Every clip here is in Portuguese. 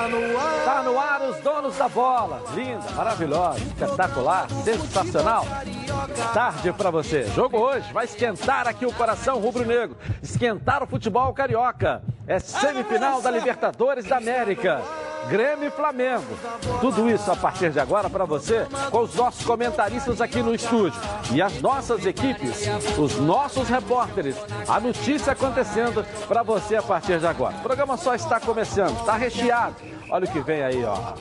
Está no ar. Está no ar os donos da bola. Linda, maravilhosa, espetacular, sensacional. Tarde para você. Jogo hoje vai esquentar aqui o coração rubro-negro. Esquentar o futebol carioca. É semifinal da Libertadores da América. Grêmio e Flamengo. Tudo isso a partir de agora para você, com os nossos comentaristas aqui no estúdio. E as nossas equipes, os nossos repórteres. A notícia acontecendo para você a partir de agora. O programa só está começando, está recheado. Olha o que vem aí, ó.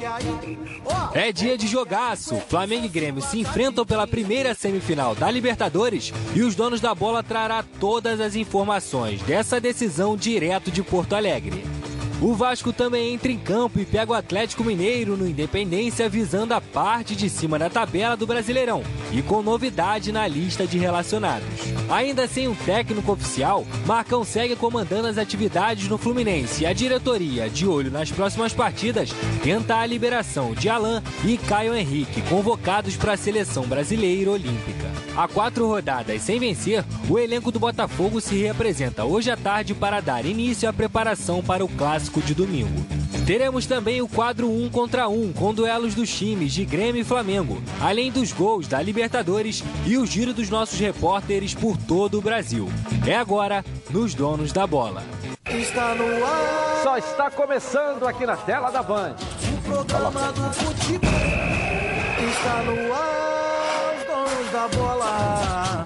É dia de jogaço. Flamengo e Grêmio se enfrentam pela primeira semifinal da Libertadores e os donos da bola trará todas as informações dessa decisão direto de Porto Alegre. O Vasco também entra em campo e pega o Atlético Mineiro no Independência visando a parte de cima da tabela do Brasileirão e com novidade na lista de relacionados. Ainda sem um técnico oficial, Marcão segue comandando as atividades no Fluminense e a diretoria, de olho nas próximas partidas, tenta a liberação de Alain e Caio Henrique, convocados para a seleção brasileira olímpica. Há quatro rodadas sem vencer, o elenco do Botafogo se reapresenta hoje à tarde para dar início à preparação para o clássico de domingo. Teremos também o quadro 1 contra 1, com duelos dos times de Grêmio e Flamengo, além dos gols da Libertadores e o giro dos nossos repórteres por todo o Brasil. É agora nos Donos da Bola. Está no ar. Só está começando aqui na tela da Band. O programa do futebol está no ar. Os Donos da Bola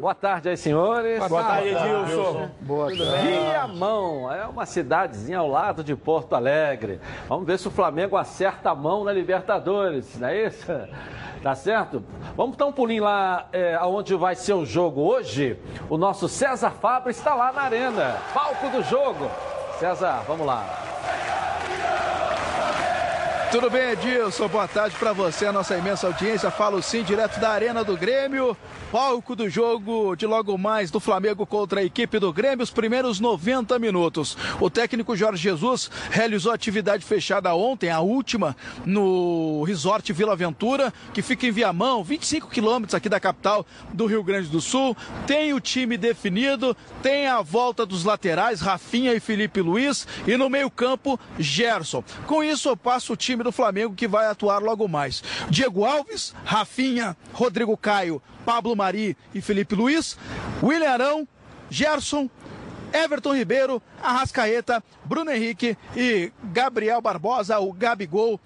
Boa tarde aí, senhores. Boa, Boa tarde, Edilson. Boa tarde. Viamão, é uma cidadezinha ao lado de Porto Alegre. Vamos ver se o Flamengo acerta a mão na Libertadores, não é isso? Tá certo? Vamos dar um pulinho lá é, aonde vai ser o jogo hoje. O nosso César Fábio está lá na arena. Palco do jogo. César, vamos lá. Tudo bem, Edilson? Boa tarde para você, a nossa imensa audiência. Falo sim, direto da Arena do Grêmio palco do jogo de logo mais do Flamengo contra a equipe do Grêmio, os primeiros 90 minutos. O técnico Jorge Jesus realizou atividade fechada ontem, a última, no Resort Vila Aventura, que fica em Viamão, 25 quilômetros aqui da capital do Rio Grande do Sul. Tem o time definido, tem a volta dos laterais, Rafinha e Felipe Luiz, e no meio-campo, Gerson. Com isso, eu passo o time do Flamengo que vai atuar logo mais. Diego Alves, Rafinha, Rodrigo Caio, Pablo Mari e Felipe Luiz, William Arão, Gerson, Everton Ribeiro, Arrascaeta, Bruno Henrique e Gabriel Barbosa, o Gabigol.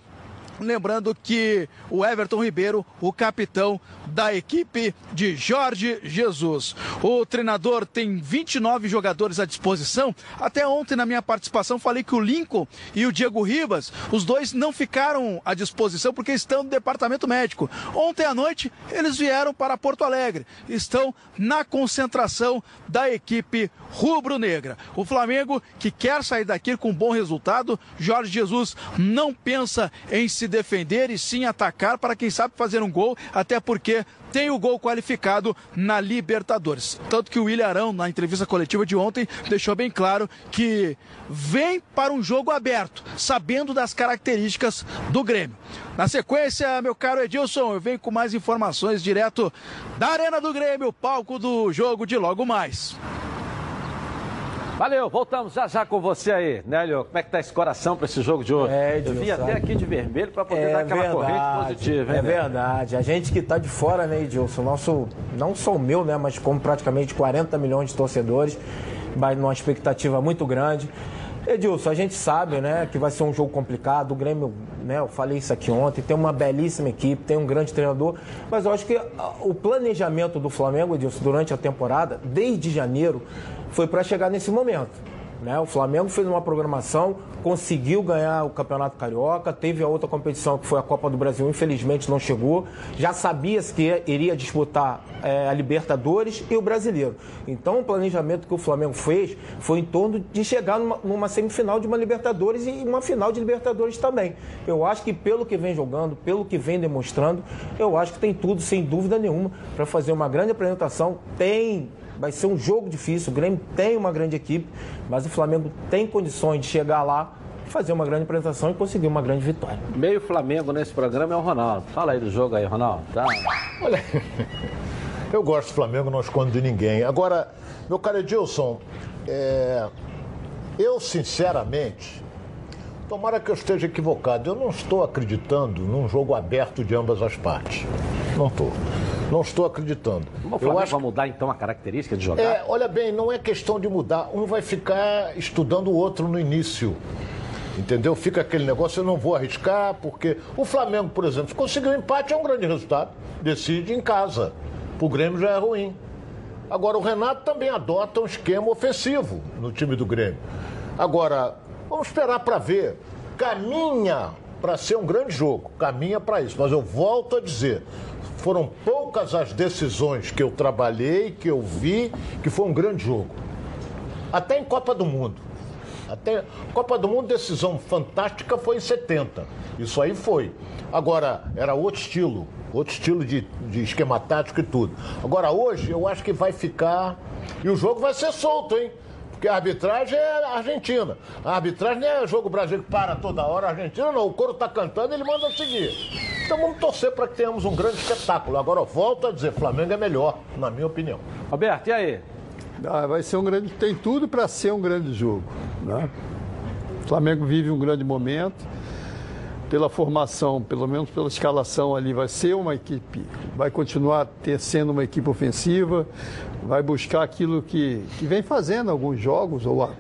Lembrando que o Everton Ribeiro, o capitão da equipe de Jorge Jesus. O treinador tem 29 jogadores à disposição. Até ontem, na minha participação, falei que o Lincoln e o Diego Ribas, os dois não ficaram à disposição porque estão no departamento médico. Ontem à noite, eles vieram para Porto Alegre. Estão na concentração da equipe rubro-negra. O Flamengo, que quer sair daqui com um bom resultado, Jorge Jesus não pensa em se defender e sim atacar para quem sabe fazer um gol, até porque tem o gol qualificado na Libertadores. Tanto que o William Arão, na entrevista coletiva de ontem, deixou bem claro que vem para um jogo aberto, sabendo das características do Grêmio. Na sequência, meu caro Edilson, eu venho com mais informações direto da Arena do Grêmio, palco do jogo de logo mais. Valeu, voltamos já já com você aí, Nélio. Como é que tá esse coração para esse jogo de hoje? É, Eu vim até aqui de vermelho para poder é dar aquela verdade, corrente positiva. Hein, é verdade. A gente que está de fora, né, Edilson? Nosso, não só o meu, né, mas como praticamente 40 milhões de torcedores, vai numa expectativa muito grande. Edilson, a gente sabe, né, que vai ser um jogo complicado. O Grêmio, né, eu falei isso aqui ontem, tem uma belíssima equipe, tem um grande treinador, mas eu acho que o planejamento do Flamengo, Edilson, durante a temporada, desde janeiro, foi para chegar nesse momento. Né? O Flamengo fez uma programação, conseguiu ganhar o Campeonato Carioca, teve a outra competição que foi a Copa do Brasil, infelizmente não chegou. Já sabia-se que iria disputar é, a Libertadores e o Brasileiro. Então o planejamento que o Flamengo fez foi em torno de chegar numa, numa semifinal de uma Libertadores e uma final de Libertadores também. Eu acho que pelo que vem jogando, pelo que vem demonstrando, eu acho que tem tudo, sem dúvida nenhuma, para fazer uma grande apresentação. Tem Vai ser um jogo difícil. O Grêmio tem uma grande equipe, mas o Flamengo tem condições de chegar lá, fazer uma grande apresentação e conseguir uma grande vitória. Meio Flamengo nesse programa é o Ronaldo. Fala aí do jogo aí, Ronaldo. Tá. Olha, eu gosto do Flamengo, não escondo de ninguém. Agora, meu caro Edilson, é... eu sinceramente, tomara que eu esteja equivocado, eu não estou acreditando num jogo aberto de ambas as partes. Não estou. Não estou acreditando. O Flamengo acho... vai mudar então a característica de jogar? É, olha bem, não é questão de mudar. Um vai ficar estudando o outro no início. Entendeu? Fica aquele negócio, eu não vou arriscar, porque o Flamengo, por exemplo, se conseguir um empate é um grande resultado. Decide em casa. O Grêmio já é ruim. Agora, o Renato também adota um esquema ofensivo no time do Grêmio. Agora, vamos esperar para ver. Caminha para ser um grande jogo, caminha para isso. Mas eu volto a dizer, foram poucas as decisões que eu trabalhei, que eu vi, que foi um grande jogo. Até em Copa do Mundo. Até Copa do Mundo, decisão fantástica foi em 70. Isso aí foi. Agora, era outro estilo, outro estilo de, de esquema tático e tudo. Agora, hoje, eu acho que vai ficar. E o jogo vai ser solto, hein? Porque a arbitragem é Argentina. A arbitragem não é jogo Brasil que para toda hora, a Argentina não. O coro tá cantando, ele manda seguir. Então vamos torcer para que tenhamos um grande espetáculo. Agora, volto a dizer, Flamengo é melhor, na minha opinião. Roberto, e aí? Ah, vai ser um grande. Tem tudo para ser um grande jogo. Né? O Flamengo vive um grande momento. Pela formação, pelo menos pela escalação ali, vai ser uma equipe, vai continuar ter, sendo uma equipe ofensiva, vai buscar aquilo que, que vem fazendo alguns jogos, ou a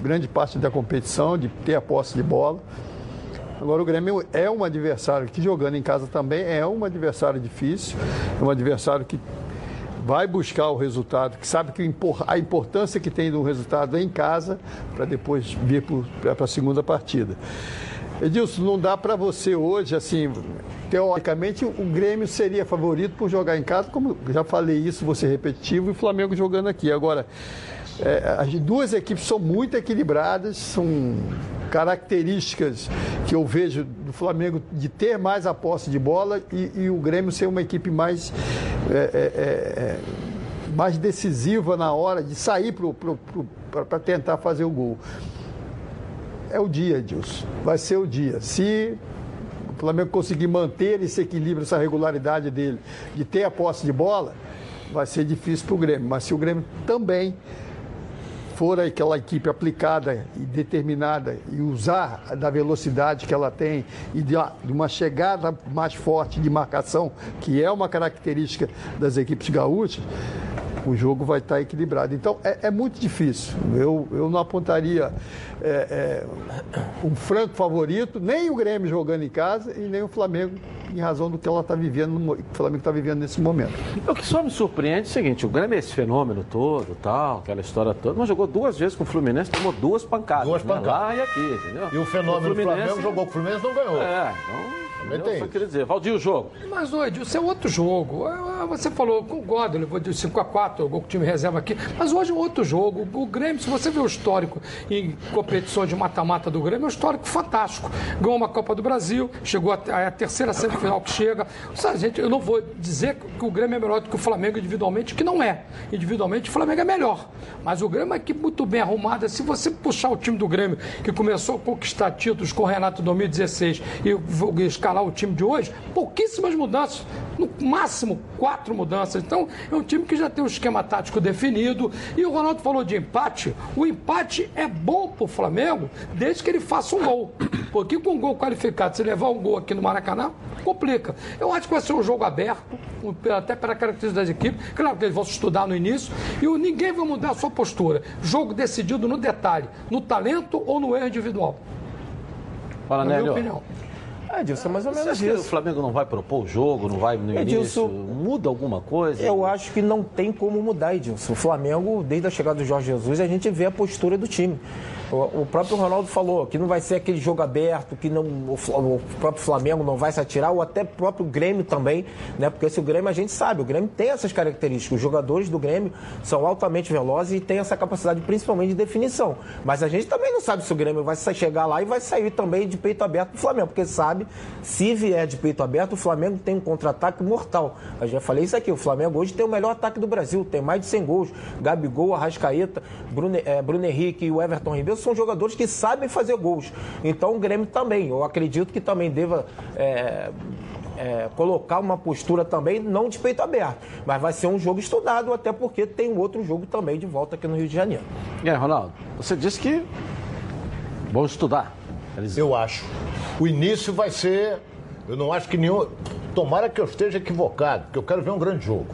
grande parte da competição, de ter a posse de bola. Agora o Grêmio é um adversário que jogando em casa também é um adversário difícil, é um adversário que vai buscar o resultado, que sabe que a importância que tem do resultado em casa para depois vir para a segunda partida. Edilson, não dá para você hoje, assim, teoricamente, o Grêmio seria favorito por jogar em casa, como já falei isso, você repetitivo, e o Flamengo jogando aqui. Agora, é, as duas equipes são muito equilibradas, são características que eu vejo do Flamengo de ter mais a posse de bola e, e o Grêmio ser uma equipe mais, é, é, é mais decisiva na hora de sair para tentar fazer o gol é o dia, Edilson. Vai ser o dia. Se o Flamengo conseguir manter esse equilíbrio, essa regularidade dele, de ter a posse de bola, vai ser difícil para o Grêmio. Mas se o Grêmio também for aquela equipe aplicada e determinada e usar da velocidade que ela tem e de uma chegada mais forte de marcação, que é uma característica das equipes gaúchas, o jogo vai estar equilibrado. Então é, é muito difícil. Eu, eu não apontaria é, é, um franco favorito, nem o Grêmio jogando em casa e nem o Flamengo em razão do que ela está vivendo, o Flamengo está vivendo nesse momento. O que só me surpreende é o seguinte, o Grêmio é esse fenômeno todo, tal, aquela história toda, mas jogou duas vezes com o Fluminense, tomou duas pancadas. Duas pancadas. Né? Lá e aqui, entendeu? E o fenômeno o Fluminense... Flamengo jogou com o Fluminense não ganhou. É, então também Só queria dizer, Valdir, o jogo. Mas, ô Edilson, é outro jogo. É, é, você falou, concordo, levou de 5x4, o gol que o time reserva aqui. Mas hoje é outro jogo. O Grêmio, se você vê o histórico em competições de mata-mata do Grêmio, é um histórico fantástico. Ganhou uma Copa do Brasil, chegou a, a terceira semifinal que chega. Sabe, gente, eu não vou dizer que o Grêmio é melhor do que o Flamengo individualmente, que não é. Individualmente, o Flamengo é melhor. Mas o Grêmio é uma equipe muito bem arrumada. Se você puxar o time do Grêmio, que começou a conquistar títulos com o Renato em 2016, e escalar o time de hoje, pouquíssimas mudanças, no máximo quatro mudanças. Então, é um time que já tem um esquema tático definido. E o Ronaldo falou de empate. O empate é bom para o Flamengo desde que ele faça um gol. Porque com um gol qualificado, se levar um gol aqui no Maracanã, complica. Eu acho que vai ser um jogo aberto, até para características das equipes. Claro que eles vão se estudar no início. E ninguém vai mudar a sua postura. Jogo decidido no detalhe, no talento ou no erro individual. Fala, Na Nélio. minha opinião. É, Edilson, é mais ou Você menos acha que o isso. Flamengo não vai propor o jogo, não vai no Edilson, início? Muda alguma coisa? Eu acho que não tem como mudar, Edilson. O Flamengo, desde a chegada do Jorge Jesus, a gente vê a postura do time. O, próprio Ronaldo falou que não vai ser aquele jogo aberto, que não, o, próprio Flamengo não vai se atirar, ou até o próprio Grêmio também, né? Porque se o Grêmio, a gente sabe, o Grêmio tem essas características. Os jogadores do Grêmio são altamente velozes e têm essa capacidade, principalmente de definição. Mas a gente também não sabe se o Grêmio vai chegar lá e vai sair também de peito aberto do Flamengo, porque sabe, se vier de peito aberto, o Flamengo tem um contra-ataque mortal. Eu já falei isso aqui, o Flamengo hoje tem o melhor ataque do Brasil, tem mais de 100 gols. Gabigol, Arrascaeta, Bruno, eh, Bruno Henrique e o Everton Ribeiro são jogadores que sabem fazer gols. Então o Grêmio também, eu acredito que também deva eh, eh, colocar uma postura também, não de peito aberto, mas vai ser um jogo estudado, até porque tem um outro jogo também de volta aqui no Rio de Janeiro. E aí, Ronaldo, você disse que vão estudar. Eles... Eu acho. O início vai ser. Eu não acho que nenhum. Tomara que eu esteja equivocado, porque eu quero ver um grande jogo.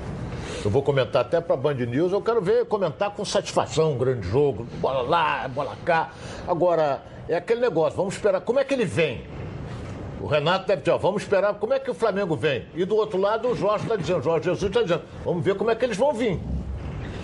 Eu vou comentar até para a Band News, eu quero ver comentar com satisfação um grande jogo. Bola lá, bola cá. Agora, é aquele negócio, vamos esperar. Como é que ele vem? O Renato deve dizer, ó, vamos esperar como é que o Flamengo vem. E do outro lado, o Jorge está dizendo, Jorge Jesus está dizendo, vamos ver como é que eles vão vir.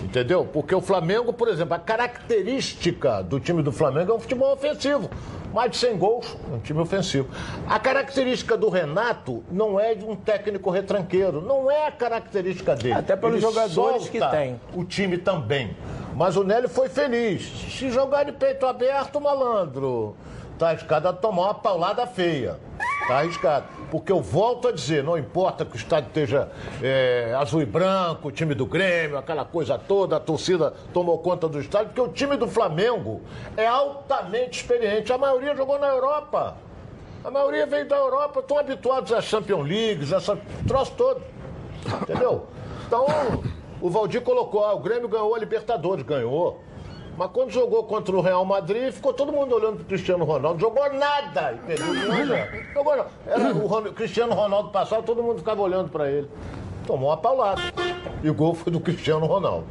Entendeu? Porque o Flamengo, por exemplo, a característica do time do Flamengo é um futebol ofensivo. Mais de 100 gols, um time ofensivo. A característica do Renato não é de um técnico retranqueiro. Não é a característica dele. Até pelos Ele jogadores que tem. O time também. Mas o Nélio foi feliz. Se jogar de peito aberto, malandro, tá arriscado a tomar uma paulada feia. Tá arriscado. Porque eu volto a dizer, não importa que o estádio esteja é, azul e branco, o time do Grêmio, aquela coisa toda, a torcida tomou conta do estádio, porque o time do Flamengo é altamente experiente. A maioria jogou na Europa. A maioria veio da Europa, estão habituados às Champions Leagues, essa troço todo. Entendeu? Então, o Valdir colocou, ah, o Grêmio ganhou a Libertadores, ganhou. Mas quando jogou contra o Real Madrid, ficou todo mundo olhando pro Cristiano Ronaldo. Jogou nada! zero. Jogou não. Era o Ron- Cristiano Ronaldo passava, todo mundo ficava olhando para ele. Tomou uma paulada. E o gol foi do Cristiano Ronaldo.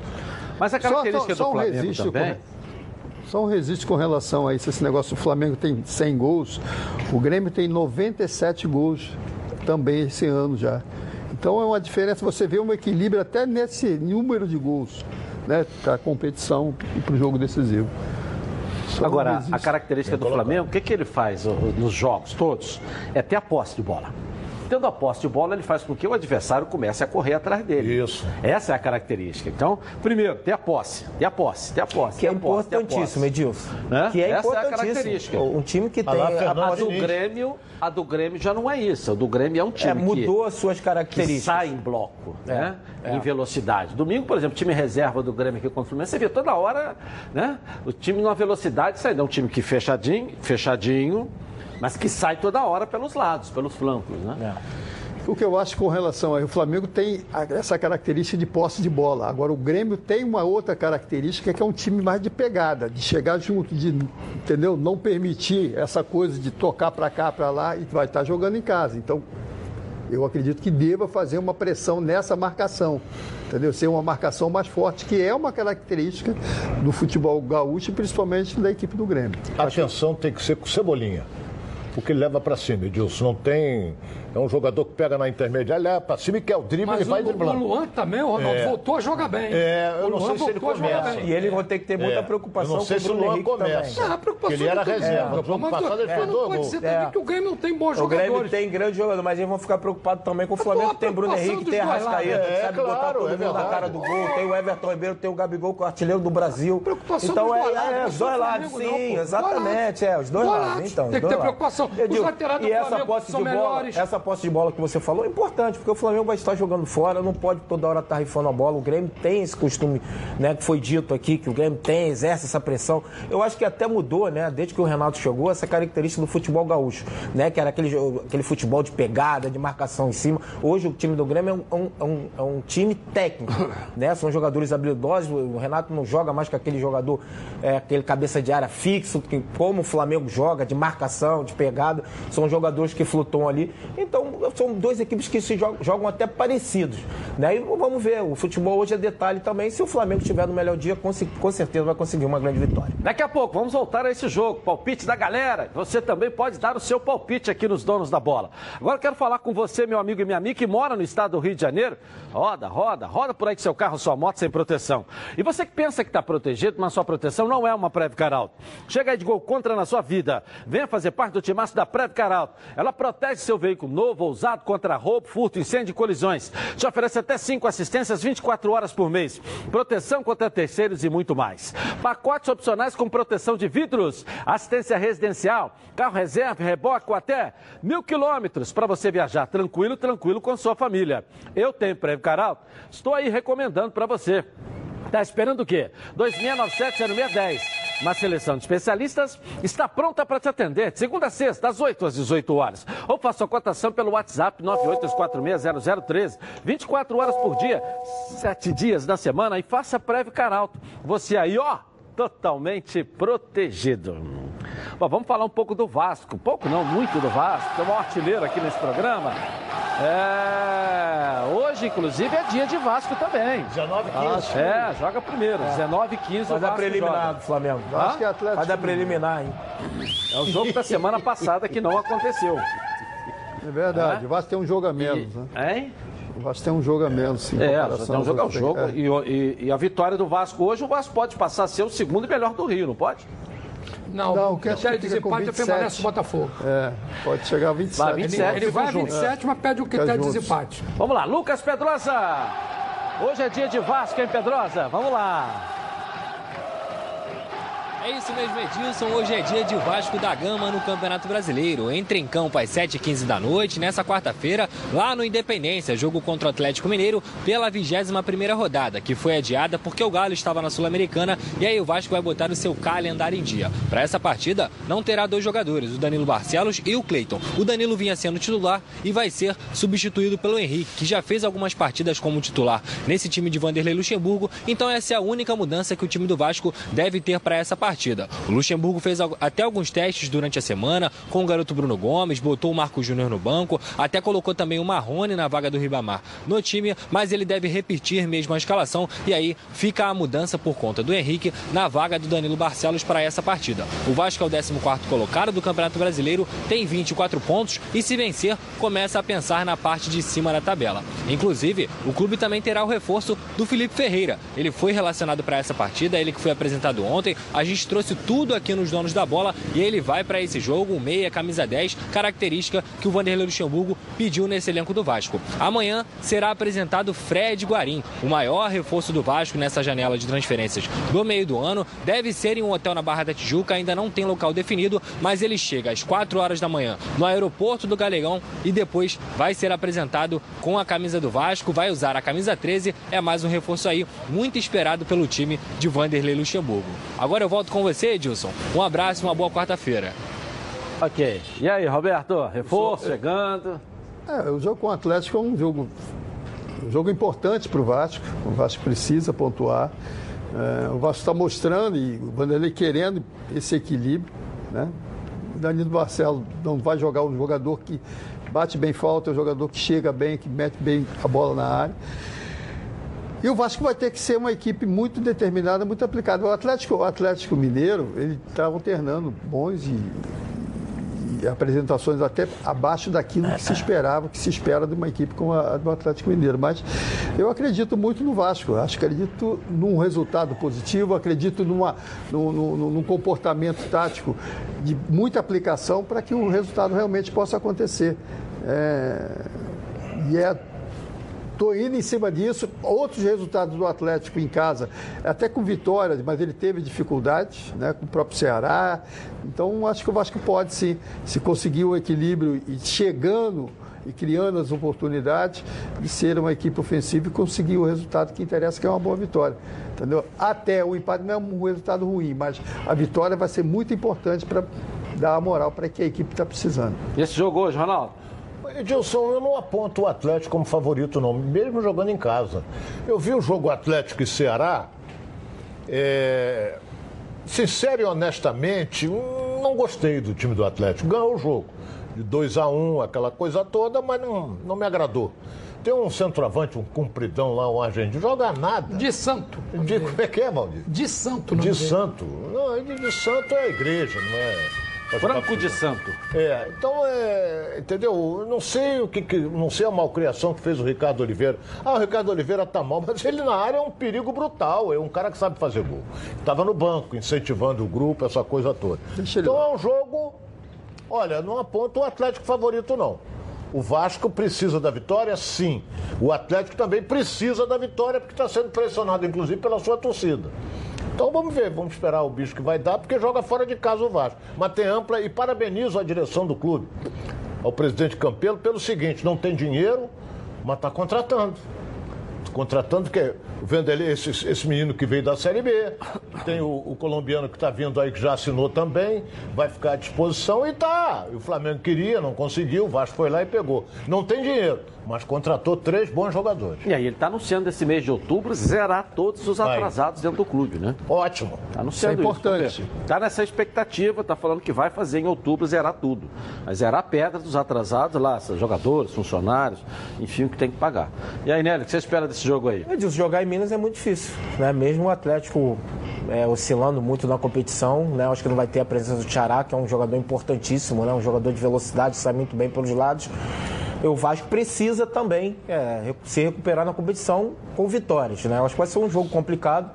Mas a Só- característica só- só do um Flamengo registro também... com- Só um registro com relação a isso, esse negócio, o Flamengo tem 100 gols, o Grêmio tem 97 gols também esse ano já. Então é uma diferença, você vê um equilíbrio até nesse número de gols, né, para a competição e para o jogo decisivo. Só Agora, a característica do Flamengo, o que, que ele faz nos jogos todos? É ter a posse de bola. Tendo a posse de bola, ele faz com que o adversário comece a correr atrás dele. Isso. Essa é a característica. Então, primeiro, ter a posse, ter a posse, ter a posse. Que é posse, importantíssimo. Edilson. Né? Que é Essa é a característica. Um time que tem a A posse do. Grêmio, a do Grêmio já não é isso. A do Grêmio é um time É, mudou as suas que, que características. sai em bloco, né? é. Em velocidade. Domingo, por exemplo, time reserva do Grêmio aqui contra o Fluminense, você vê toda hora, né? O time numa velocidade sai, não um time que fechadinho, fechadinho, mas que sai toda hora pelos lados, pelos flancos, né? O que eu acho com relação aí, o Flamengo tem essa característica de posse de bola. Agora o Grêmio tem uma outra característica que é um time mais de pegada, de chegar junto, de entendeu? Não permitir essa coisa de tocar para cá, para lá e vai estar jogando em casa. Então eu acredito que deva fazer uma pressão nessa marcação, entendeu? Ser uma marcação mais forte, que é uma característica do futebol gaúcho, e principalmente da equipe do Grêmio. A atenção tem que ser com cebolinha. Porque ele leva pra cima, Edilson. Não tem. É um jogador que pega na intermediária, leva pra cima e quer o drible, Mas ele vai o, o driblando. Luan também, o Ronaldo, voltou a jogar bem. É, eu o não sei se ele a começa. E ele vai ter que ter muita É, preocupação eu não sei com se o o Bruno Luan Henrique começa. também. Ah, a preocupação ele era do torcedor, reserva. No jogo mas passado ele mas fez não dois pode gols. ser também É. que o Grêmio não tem bons O Grêmio jogadores. tem grande jogador, mas eles vão ficar preocupados também com o Flamengo, a que tem Bruno preocupação Henrique, tem lados. Arrascaeta, que É, sabe botar todo é mundo na cara do gol, tem o Everton Ribeiro, tem o Gabigol, que é o artilheiro do Brasil. Preocupação então é, é, os só dois do lados, sim, exatamente, é, os dois lados. Então, Tem que ter dois Eu Os digo, laterais do e essa Flamengo posse são de bola, melhores. essa posse de bola que você falou é importante, porque o Flamengo vai estar jogando fora, não pode toda hora estar rifando a bola. O Grêmio tem esse costume, né, que foi dito aqui, que o Grêmio tem, exerce essa pressão. Eu acho que até mudou, né, desde que o Renato chegou, essa característica do futebol gaúcho, né, que era aquele, aquele futebol de pegada, de marcação em cima. Hoje o time do Grêmio é um, é um- é um time técnico, né, são jogadores habilidosos. O Renato não joga mais com aquele jogador, é, aquele cabeça de área fixo, que, como o Flamengo joga, de marcação, de pegada. São jogadores que flutuam ali. Então, são duas equipes que se jogam, jogam até parecidos. Né? E vamos ver, o futebol hoje é detalhe também. Se o Flamengo estiver no melhor dia, com, certeza vai conseguir uma grande vitória. Daqui a pouco, vamos voltar a esse jogo. Palpite da galera. Você também pode dar o seu palpite aqui nos donos da bola. Agora quero falar com você, meu amigo e minha amiga, que mora no estado do Rio de Janeiro. Roda, roda, roda por aí com seu carro, sua moto sem proteção. E você que pensa que está protegido, mas sua proteção não é uma Previcar Alto. Chega aí de gol contra na sua vida. Venha fazer parte do timaço da Previcar Alto. Ela protege seu veículo novo ou usado contra roubo, furto, incêndio e colisões. Te oferece até cinco assistências 24 horas por mês. Proteção contra terceiros e muito mais. Pacotes opcionais com proteção de vidros, assistência residencial, carro reserva, reboque ou até mil quilômetros para você viajar tranquilo, tranquilo com sua família. Eu tenho Previcar Alto. Estou aí recomendando para você. Tá esperando o quê? 2697-0610. Uma seleção de especialistas está pronta para te atender de segunda a sexta, às 8 às 18 horas. Ou faça a cotação pelo WhatsApp 982460013. 24 horas por dia, 7 dias da semana e faça prévio Caralto. Você aí, ó, totalmente protegido. Bom, vamos falar um pouco do Vasco. Pouco não, muito do Vasco. Tem um artilheiro aqui nesse programa. É, hoje, inclusive, é dia de Vasco também. 19 15. É, joga primeiro. 19 e 15 Vai o dar preliminar joga. do Flamengo. Acho que é Atlético. Vai dar preliminar, hein? É o jogo da semana passada que não aconteceu. É verdade. O Vasco tem um jogo a menos, né? Hein? O Vasco tem um jogo a menos. Sim, É, tem um jogo é um outros. jogo. É. E, e- e a vitória do Vasco hoje, o Vasco pode passar a ser o segundo melhor do Rio, não pode? Não, Não, que que fica com desempate 27. permanece o Botafogo. É, pode chegar a 27. Vai, Ele, 27. ele vai a fica junto. 27, mas pede o critério de desempate. Vamos lá, Lucas Pedrosa. Hoje é dia de Vasco, hein, Pedrosa? Vamos lá. É isso mesmo, Edilson. Hoje é dia de Vasco da Gama no Campeonato Brasileiro. Entra em campo às 7h15 da noite, nessa quarta-feira, lá no Independência, jogo contra o Atlético Mineiro pela 21ª rodada, que foi adiada porque o Galo estava na Sul-Americana e aí o Vasco vai botar o seu calendário em dia. Para essa partida, não terá dois jogadores, o Danilo Barcelos e o Cleiton. O Danilo vinha sendo titular e vai ser substituído pelo Henrique, que já fez algumas partidas como titular nesse time de Vanderlei Luxemburgo, então essa é a única mudança que o time do Vasco deve ter para essa partida. O Luxemburgo fez até alguns testes durante a semana com o garoto Bruno Gomes, botou o Marco Júnior no banco, até colocou também o Marrone na vaga do Ribamar no time, mas ele deve repetir mesmo a escalação e aí fica a mudança por conta do Henrique na vaga do Danilo Barcelos para essa partida. O Vasco é o 14º colocado do Campeonato Brasileiro, tem 24 pontos e se vencer, começa a pensar na parte de cima da tabela. Inclusive, o clube também terá o reforço do Felipe Ferreira. Ele foi relacionado para essa partida, ele que foi apresentado ontem. A gente trouxe tudo aqui nos donos da bola e ele vai para esse jogo, um meia, camisa 10, característica que o Vanderlei Luxemburgo pediu nesse elenco do Vasco. Amanhã será apresentado Fred Guarim, o maior reforço do Vasco nessa janela de transferências do meio do ano. Deve ser em um hotel na Barra da Tijuca, ainda não tem local definido, mas ele chega às 4 horas da manhã no aeroporto do Galegão e depois vai ser apresentado com a camisa do Vasco, vai usar a camisa 13, é mais um reforço aí muito esperado pelo time de Vanderlei Luxemburgo. Agora eu volto com você, Edilson. Um abraço e uma boa quarta-feira. Ok. E aí, Roberto? Reforço chegando. É, o jogo com o Atlético é um jogo, um jogo importante para o Vasco. O Vasco precisa pontuar. É, o Vasco está mostrando e o Vanderlei querendo esse equilíbrio. Né? O Danilo Barcelos não vai jogar um jogador que bate bem falta, é um jogador que chega bem, que mete bem a bola na área. E o Vasco vai ter que ser uma equipe muito determinada, muito aplicada. O Atlético, o Atlético Mineiro, ele está alternando bons e, e apresentações até abaixo daquilo que se esperava, que se espera de uma equipe como a do Atlético Mineiro. Mas eu acredito muito no Vasco. Acho que acredito num resultado positivo, acredito numa, num, num- num comportamento tático de muita aplicação para que o resultado realmente possa acontecer. É, e é Estou indo em cima disso. Outros resultados do Atlético em casa, até com vitórias, mas ele teve dificuldades né, com o próprio Ceará. Então, acho que o Vasco pode sim, se conseguir o equilíbrio e chegando e criando as oportunidades de ser uma equipe ofensiva e conseguir o resultado que interessa, que é uma boa vitória. Entendeu? Até o empate não é um resultado ruim, mas a vitória vai ser muito importante para dar a moral para que a equipe está precisando. E esse jogo hoje, Ronaldo? Edilson, eu não aponto o Atlético como favorito, não, mesmo jogando em casa. Eu vi o jogo Atlético e Ceará. É... Sincero e honestamente, não gostei do time do Atlético. Ganhou o jogo. De 2 a 1 um, aquela coisa toda, mas não, não me agradou. Tem um centroavante, um compridão lá, um argentino, joga nada. De santo. De, como é que é, Maldito? De santo, não De santo. Não, de, de santo é a igreja, não é. Franco de Santo. É, então é, entendeu? Eu Não sei o que, que- não sei a malcriação que fez o Ricardo Oliveira. Ah, o Ricardo Oliveira tá mal, mas ele na área é um perigo brutal, é um cara que sabe fazer gol. Tava no banco, incentivando o grupo, essa coisa toda. Então é um jogo, olha, não aponta o Atlético favorito não. O Vasco precisa da vitória, sim. O Atlético também precisa da vitória, porque está sendo pressionado, inclusive, pela sua torcida. Então vamos ver, vamos esperar o bicho que vai dar, porque joga fora de casa o Vasco. Mas tem ampla e parabenizo a direção do clube, ao presidente Campelo, pelo seguinte: não tem dinheiro, mas está contratando. Contratando, porque o Vanderlei, esse, esse menino que veio da Série B, tem o, o colombiano que está vindo aí, que já assinou também, vai ficar à disposição e tá. E o Flamengo queria, não conseguiu, o Vasco foi lá e pegou. Não tem dinheiro, mas contratou três bons jogadores. E aí ele está anunciando esse mês de outubro zerar todos os atrasados dentro do clube, né? Ótimo. Tá anunciando Isso é importante. Está nessa expectativa, está falando que vai fazer em outubro zerar tudo. Mas zerar a pedra dos atrasados lá, jogadores, funcionários, enfim, o que tem que pagar. E aí, Nélio, o que você espera desse jogo aí? Edilson, jogar em Minas é muito difícil, né? Mesmo o Atlético é, oscilando muito na competição, né? Acho que não vai ter a presença do Tiará, que é um jogador importantíssimo, né? Um jogador de velocidade, sai muito bem pelos lados. O Vasco precisa também é, se recuperar na competição com vitórias, né? Acho que vai ser um jogo complicado,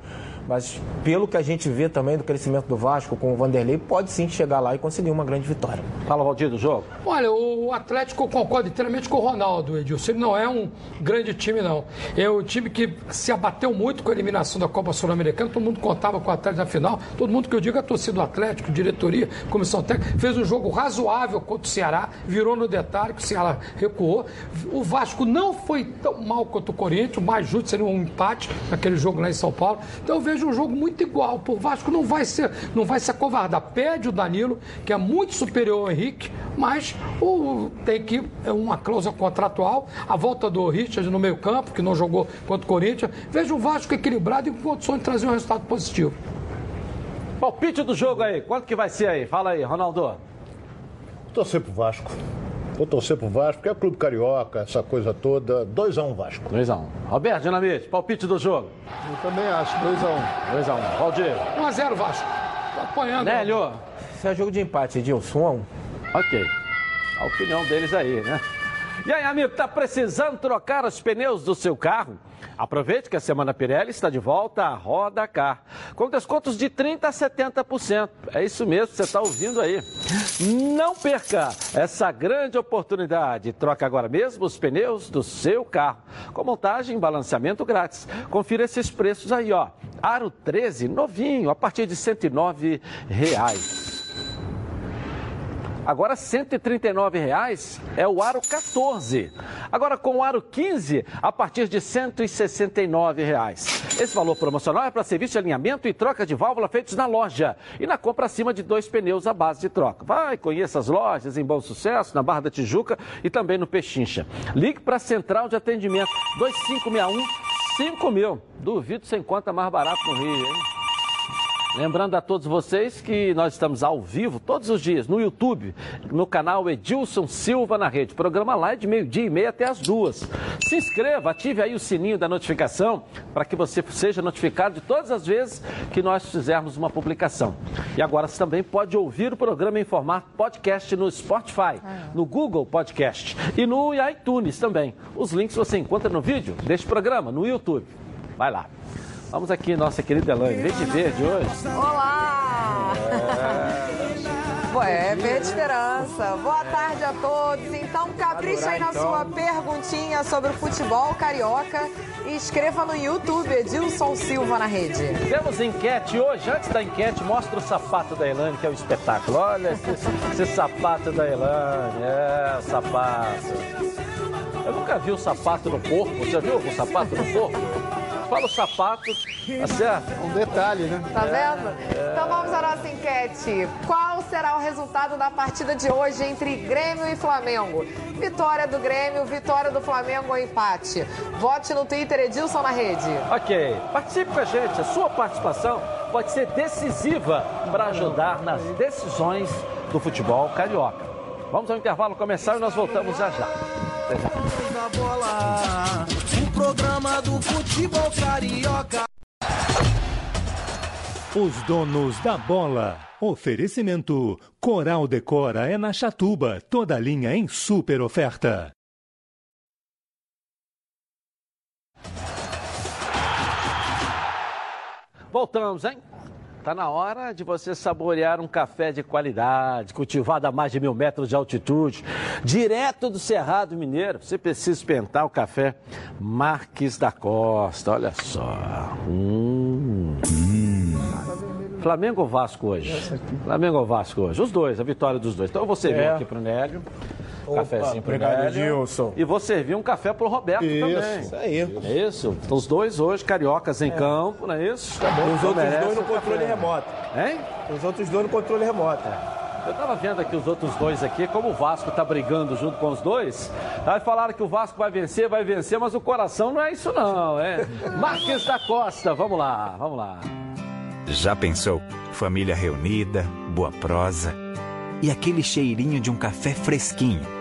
mas pelo que a gente vê também do crescimento do Vasco com o Vanderlei, pode sim chegar lá e conseguir uma grande vitória. Fala, Valdir, do jogo. Olha, o Atlético eu concordo inteiramente com o Ronaldo, Edilson. Ele não é um grande time, não. É um time que se abateu muito com a eliminação da Copa Sul-Americana. Todo mundo contava com o Atlético na final. Todo mundo que eu digo é a torcida do Atlético, diretoria, comissão técnica. Fez um jogo razoável contra o Ceará, virou no detalhe que o Ceará recuou. O Vasco não foi tão mal quanto o Corinthians. O mais justo seria um empate naquele jogo lá em São Paulo. Então eu vejo um jogo muito igual. O Vasco não vai ser, não vai se acovardar. Pede o Danilo, que é muito superior ao Henrique, mas o, tem que é uma cláusula contratual. A volta do Richard no meio-campo, que não jogou contra o Corinthians. Vejo o Vasco equilibrado e com condições de trazer um resultado positivo. Palpite do jogo aí, quanto que vai ser aí? Fala aí, Ronaldo. Torcer pro Vasco. Vou torcer pro Vasco, porque é clube carioca, essa coisa toda. 2x1 Vasco. 2x1. Roberto Dinamite, palpite do jogo. Eu também acho, 2x1. 2x1. Valdir. 1x0 Vasco. Tá apanhando. Nélio. Isso é jogo de empate, Edilson, 1 a 1. Ok. A opinião deles aí, né? E aí, amigo, tá precisando trocar os pneus do seu carro? Aproveite que a Semana Pirelli está de volta à Roda Car, com descontos de 30% a 70%. É isso mesmo que você está ouvindo aí. Não perca essa grande oportunidade. Troca agora mesmo os pneus do seu carro, com montagem e balanceamento grátis. Confira esses preços aí, ó. Aro 13, novinho, a partir de 109 reais. Agora 139 reais é o aro 14. Agora com o aro 15 a partir de 169 reais. Esse valor promocional é para serviço de alinhamento e troca de válvula feitos na loja e na compra acima de dois pneus à base de troca. Vai, conheça as lojas em Bom Sucesso, na Barra da Tijuca e também no Pechincha. Ligue para a Central de Atendimento 2561 5000. Duvido você encontra mais barato no Rio, hein? Lembrando a todos vocês que nós estamos ao vivo todos os dias no YouTube, no canal Edilson Silva na Rede. Programa lá é de meio-dia e meia até as duas. Se inscreva, ative aí o sininho da notificação para que você seja notificado de todas as vezes que nós fizermos uma publicação. E agora você também pode ouvir o programa em formato podcast no Spotify, no Google Podcast e no iTunes também. Os links você encontra no vídeo deste programa no YouTube. Vai lá. Vamos aqui, nossa querida Elaine, verde verde hoje. Olá! Ué, é verde esperança. Boa tarde a todos. Então, capricha aí na sua perguntinha sobre o futebol carioca e escreva no YouTube Edilson Silva na rede. Temos enquete hoje. Antes da enquete, mostra o sapato da Elaine, que é o espetáculo. Olha esse, esse sapato da Elaine. É, o sapato. Eu nunca vi o sapato no corpo. Já viu o sapato no corpo? Fala o sapato, tá certo? Um detalhe, né? Tá vendo? Então vamos à nossa enquete. Qual será o resultado da partida de hoje entre Grêmio e Flamengo? Vitória do Grêmio, vitória do Flamengo ou empate? Vote no Twitter Edilson na rede. Ok, participe com a gente. A sua participação pode ser decisiva para ajudar nas decisões do futebol carioca. Vamos ao intervalo começar e nós voltamos já já. Até já. Programa do futebol carioca. Os donos da bola. Oferecimento: Coral Decora é na Chatuba, toda linha em super oferta. Voltamos, hein? Tá na hora de você saborear um café de qualidade, cultivado a mais de mil metros de altitude, direto do Cerrado Mineiro. Você precisa experimentar o café Marques da Costa. Olha só. Hum. Flamengo ou Vasco hoje? Flamengo ou Vasco hoje? Os dois, a vitória dos dois. Então eu vou servir É. aqui pro Nélio. Um Opa, cafezinho pro obrigado. Edilson. E vou servir um café pro Roberto também. Isso aí. É isso? Os dois hoje, cariocas em campo, não é isso? E os outros dois no controle café. remoto. Hein? Os outros dois no controle remoto. Eu tava vendo aqui os outros dois aqui, como o Vasco tá brigando junto com os dois. Aí falaram que o Vasco vai vencer, vai vencer, mas o coração não é isso não, é. Marques da Costa, vamos lá, vamos lá. Já pensou? Família reunida, boa prosa e aquele cheirinho de um café fresquinho.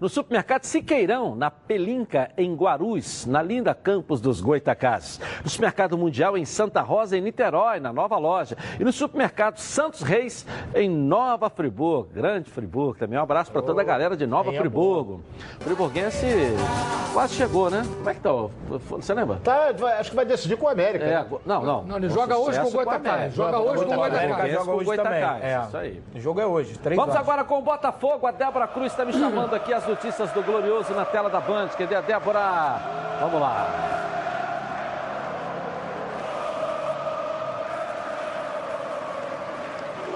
no supermercado Siqueirão, na Pelinca, em Guarus, na linda Campos dos Goitacás. No supermercado Mundial, em Santa Rosa, em Niterói, na nova loja. E no supermercado Santos Reis, em Nova Friburgo, grande Friburgo também. Um abraço para toda a galera de Nova é Friburgo. Friburguense quase chegou, né? Como é que tá? Você lembra? Tá, acho que vai decidir com o América. É, não, não. Não, ele joga hoje com o Goitacás. Joga hoje com o Goitacás. Joga hoje com o. Goitacás. É. Isso aí. O jogo é hoje, três Vamos horas. agora com o Botafogo. A Débora Cruz está me chamando aqui as notícias do Glorioso na tela da Band. Cadê a Débora? Vamos lá.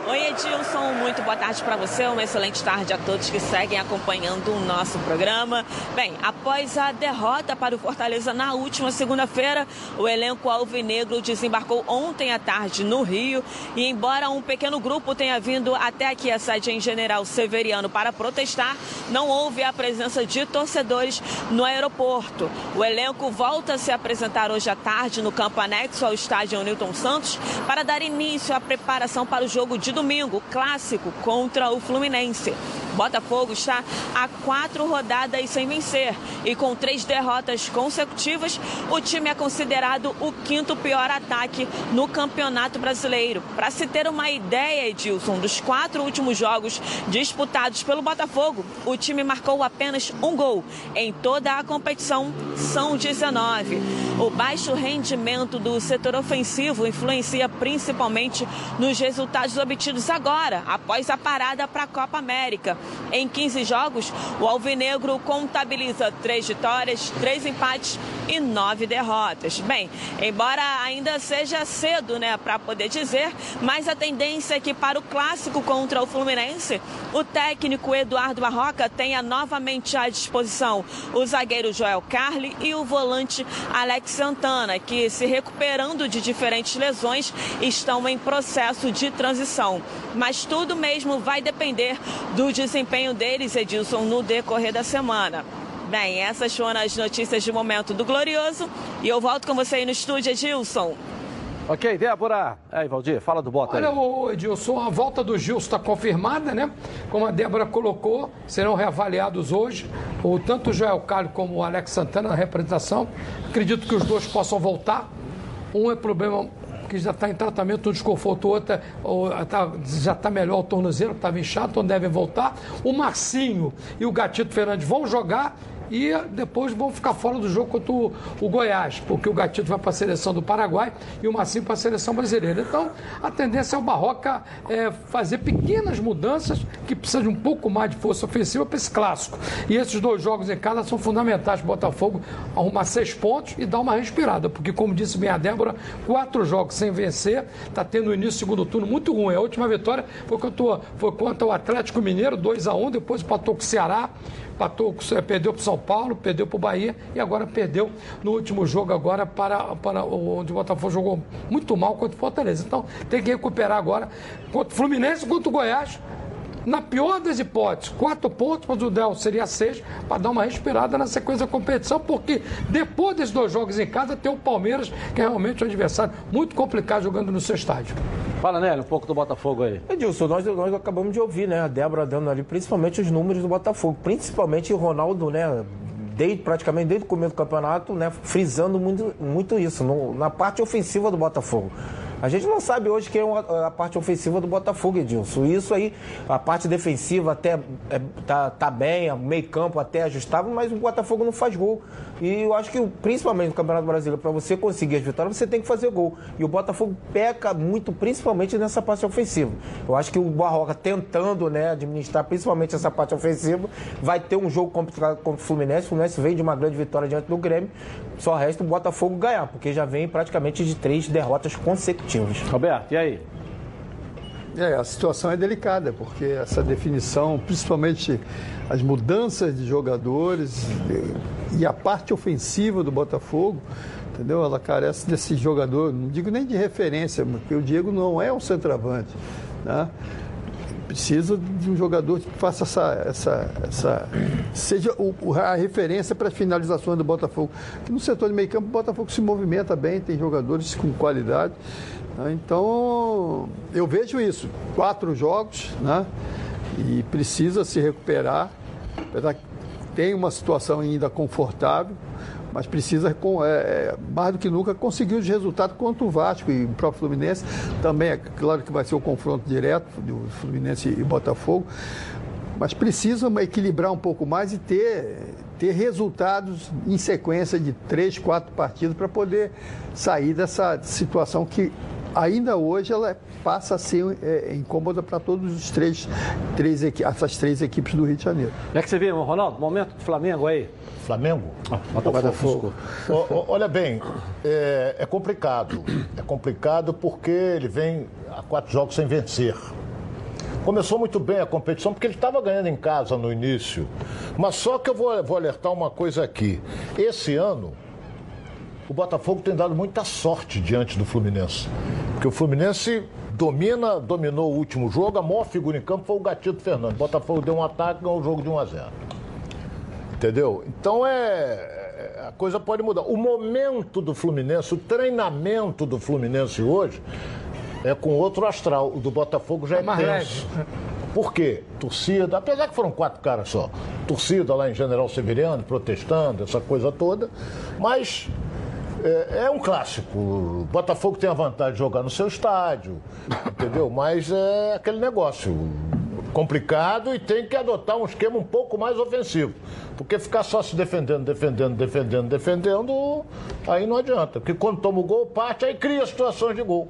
Oi, Edilson, muito boa tarde para você, uma excelente tarde a todos que seguem acompanhando o nosso programa. Bem, após a derrota para o Fortaleza na última segunda-feira, o elenco alvinegro desembarcou ontem à tarde no Rio e, embora um pequeno grupo tenha vindo até aqui a sede em General Severiano para protestar, não houve a presença de torcedores no aeroporto. O elenco volta a se apresentar hoje à tarde no campo anexo ao estádio Newton Santos para dar início à preparação para o jogo de domingo, clássico contra o Fluminense. Botafogo está a quatro rodadas sem vencer e com três derrotas consecutivas, o time é considerado o quinto pior ataque no Campeonato Brasileiro. Para se ter uma ideia, Edilson, dos quatro últimos jogos disputados pelo Botafogo, o time marcou apenas um gol. Em toda a competição, são 19. O baixo rendimento do setor ofensivo influencia principalmente nos resultados obtidos agora, após a parada para a Copa América. Em 15 jogos, o Alvinegro contabiliza três vitórias, três empates e nove derrotas. Bem, embora ainda seja cedo, né, para poder dizer, mas a tendência é que para o clássico contra o Fluminense, o técnico Eduardo Barroca tenha novamente à disposição o zagueiro Joel Carli e o volante Alex Santana, que se recuperando de diferentes lesões, estão em processo de transição. Mas tudo mesmo vai depender do desempenho deles, Edilson, no decorrer da semana. Bem, essas foram as notícias de momento do Glorioso e eu volto com você aí no estúdio, Edilson. Ok, Débora. Aí, Valdir, fala do Bota aí. Olha, ô, Edilson, a volta do Gilson está confirmada, né? Como a Débora colocou, serão reavaliados hoje, o, tanto o Joel Carlos como o Alex Santana na representação. Acredito que os dois possam voltar. Um é problema que já está em tratamento, um desconforto, o outro é- ou, tá- já está melhor o tornozelo, estava inchado, então devem voltar. O Marcinho e o Gatito Fernandes vão jogar e depois vão ficar fora do jogo contra o, o Goiás, porque o Gatito vai para a seleção do Paraguai e o Massinho para a seleção brasileira. Então, a tendência é o Barroca é, fazer pequenas mudanças que precisa de um pouco mais de força ofensiva para esse clássico. E esses dois jogos em casa são fundamentais para o Botafogo arrumar seis pontos e dar uma respirada, porque, como disse bem a Débora, quatro jogos sem vencer, está tendo o início do segundo turno muito ruim. A última vitória foi contra, o Atlético Mineiro, 2 a 1 depois empatou com o Ceará, empatou, perdeu para o São Paulo, perdeu para o Bahia e agora perdeu no último jogo agora para, para onde o Botafogo jogou muito mal contra o Fortaleza. Então tem que recuperar agora contra o Fluminense, contra o Goiás, na pior das hipóteses, quatro pontos, mas o Del seria seis, para dar uma respirada na sequência da competição, porque depois desses dois jogos em casa, tem o Palmeiras, que é realmente um adversário muito complicado jogando no seu estádio. Fala, Nélio, um pouco do Botafogo aí. Edilson, nós, nós acabamos de ouvir, né? A Débora dando ali, principalmente os números do Botafogo, principalmente o Ronaldo, né? Desde, praticamente desde o começo do campeonato, né, frisando muito, muito isso, no, na parte ofensiva do Botafogo. A gente não sabe hoje quem é a parte ofensiva do Botafogo, Edilson. Isso aí, a parte defensiva até é, tá, tá bem, o meio campo até ajustável, mas o Botafogo não faz gol. E eu acho que, principalmente no Campeonato Brasileiro, para você conseguir as vitórias, você tem que fazer gol. E o Botafogo peca muito, principalmente nessa parte ofensiva. Eu acho que o Barroca tentando né, administrar principalmente essa parte ofensiva, vai ter um jogo complicado contra o Fluminense. O Fluminense vem de uma grande vitória diante do Grêmio. Só resta o Botafogo ganhar, porque já vem praticamente de três derrotas consecutivas. Roberto, e aí? É, a situação é delicada, porque essa definição, principalmente as mudanças de jogadores e a parte ofensiva do Botafogo, entendeu? Ela carece desse jogador, não digo nem de referência, porque o Diego não é um centroavante, né? Precisa de um jogador que faça essa, essa, essa seja o, a referência para as finalizações do Botafogo. Que no setor de meio campo o Botafogo se movimenta bem, tem jogadores com qualidade. Né? Então, eu vejo isso. Quatro jogos, né? E precisa se recuperar. Tem uma situação ainda confortável, mas precisa, é, é, mais do que nunca, conseguir os resultados contra o Vasco e o próprio Fluminense. Também é claro que vai ser o confronto direto do Fluminense e Botafogo, mas precisa equilibrar um pouco mais e ter, ter resultados em sequência de três, quatro partidos para poder sair dessa situação que ainda hoje ela passa a ser é, incômoda para todos os três, três essas três equipes do Rio de Janeiro. Como é que você vê, Ronaldo, momento do Flamengo aí? Flamengo? Ah, Botafogo. O, olha bem, é, é complicado. É complicado porque ele vem a quatro jogos sem vencer. Começou muito bem a competição porque ele estava ganhando em casa no início. Mas só que eu vou, vou alertar uma coisa aqui. Esse ano, o Botafogo tem dado muita sorte diante do Fluminense. Porque o Fluminense domina, dominou o último jogo, a maior figura em campo foi o Gatito Fernandes. O Botafogo deu um ataque, ganhou o jogo de 1 a 0. Entendeu? Então é, é. A coisa pode mudar. O momento do Fluminense, o treinamento do Fluminense hoje é com outro astral. O do Botafogo já é, é tenso. Por quê? Torcida, apesar que foram quatro caras só. Torcida lá em General Severiano, protestando, essa coisa toda. Mas é, é, um clássico. O Botafogo tem a vantagem de jogar no seu estádio, entendeu? Mas é aquele negócio complicado e tem que adotar um esquema um pouco mais ofensivo. Porque ficar só se defendendo, defendendo, defendendo, defendendo, aí não adianta. Porque quando toma o gol, parte, aí cria situações de gol.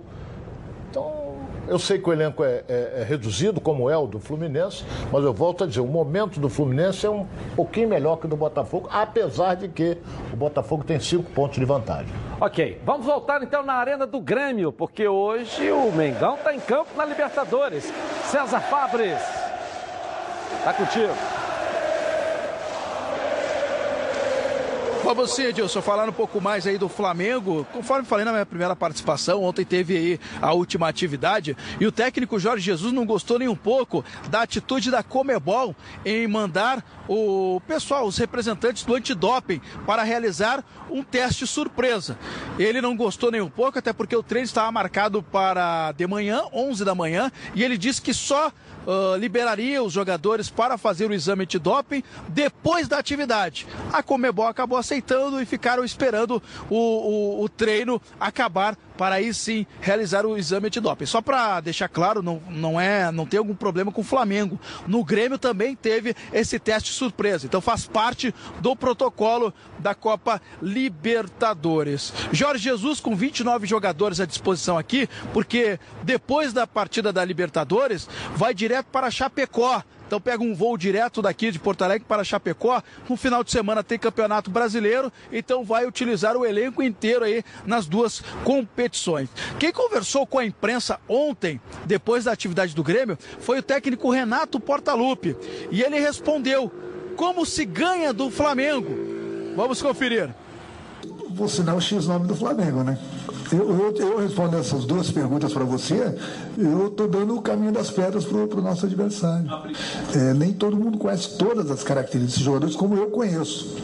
Então, eu sei que o elenco é, é, é, reduzido, como é o do Fluminense, mas eu volto a dizer, o momento do Fluminense é um pouquinho melhor que o do Botafogo, apesar de que o Botafogo tem cinco pontos de vantagem. Ok, vamos voltar então na Arena do Grêmio, porque hoje o Mengão está em campo na Libertadores. César Fabres, tá contigo. Vamos sim, Edilson, falar um pouco mais aí do Flamengo. Conforme falei na minha primeira participação, ontem teve aí a última atividade e o técnico Jorge Jesus não gostou nem um pouco da atitude da Comebol em mandar o pessoal, os representantes do antidoping, para realizar um teste surpresa. Ele não gostou nem um pouco, até porque o treino estava marcado para de manhã, 11 da manhã, e ele disse que só uh, liberaria os jogadores para fazer o exame antidoping depois da atividade. A Comebol acabou aceitando aproveitando e ficaram esperando o, o, o treino acabar para aí sim realizar o exame antidoping. Só para deixar claro, não, não é, não tem algum problema com o Flamengo. No Grêmio também teve esse teste surpresa. Então faz parte do protocolo da Copa Libertadores. Jorge Jesus com 29 jogadores à disposição aqui, porque depois da partida da Libertadores vai direto para Chapecó então pega um voo direto daqui de Porto Alegre para Chapecó. No final de semana tem Campeonato Brasileiro, então vai utilizar o elenco inteiro aí nas duas competições. Quem conversou com a imprensa ontem, depois da atividade do Grêmio, foi o técnico Renato Portaluppi. E ele respondeu: como se ganha do Flamengo? Vamos conferir. Vou citar o X-nome do Flamengo, né? Eu, eu, eu respondo essas duas perguntas para você, eu estou dando o caminho das pedras para o nosso adversário. É, nem todo mundo conhece todas as características dos jogadores como eu conheço.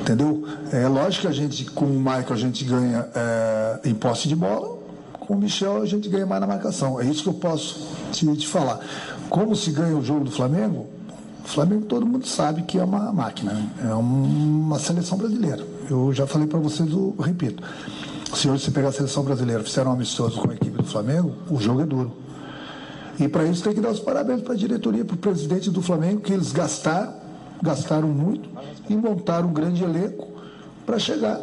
Entendeu? É lógico que a gente, com o Michael, a gente ganha é, em posse de bola, com o Michel a gente ganha mais na marcação. É isso que eu posso te, te falar. Como se ganha o jogo do Flamengo? O Flamengo todo mundo sabe que é uma máquina, né? é uma seleção brasileira. Eu já falei para vocês, eu repito. Se hoje você pegar a seleção brasileira, fizeram um amistoso com a equipe do Flamengo, o jogo é duro. E para isso tem que dar os parabéns para a diretoria, para o presidente do Flamengo, que eles gastaram, gastaram muito e montaram um grande elenco para chegar.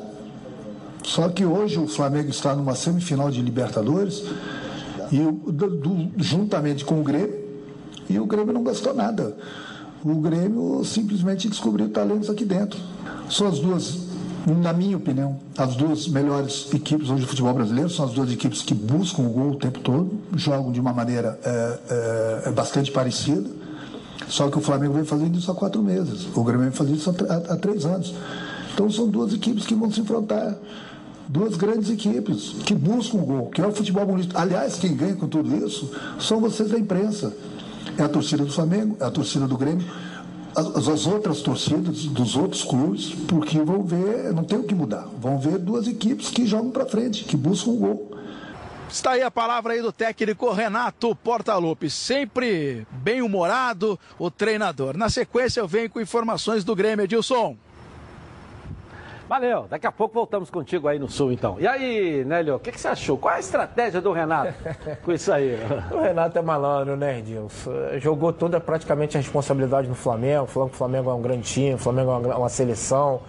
Só que hoje o Flamengo está numa semifinal de Libertadores e do, do, juntamente com o Grêmio, e o Grêmio não gastou nada. O Grêmio simplesmente descobriu talentos aqui dentro. São as duas na minha opinião, as duas melhores equipes hoje do futebol brasileiro são as duas equipes que buscam o gol o tempo todo, jogam de uma maneira é, é, é bastante parecida. Só que o Flamengo vem fazendo isso há quatro meses, o Grêmio vem fazendo isso há, há, três anos. Então são duas equipes que vão se enfrentar. Duas grandes equipes que buscam o gol, que é o futebol bonito. Aliás, quem ganha com tudo isso são vocês da imprensa. É a torcida do Flamengo, é a torcida do Grêmio as, as, outras torcidas dos outros clubes, porque vão ver, não tem o que mudar, vão ver duas equipes que jogam para frente, que buscam o gol. Está aí a palavra aí do técnico Renato Portaluppi, sempre bem humorado o treinador. Na sequência eu venho com informações do Grêmio, Edilson. Valeu, daqui a pouco voltamos contigo aí no Sul, então. E aí, Nélio, o que, que, você achou? Qual é a estratégia do Renato com isso aí? o Renato é malandro, né, Edilson? Jogou toda praticamente a responsabilidade no Flamengo, falando que o Flamengo é um grande time, o Flamengo é uma, uma seleção.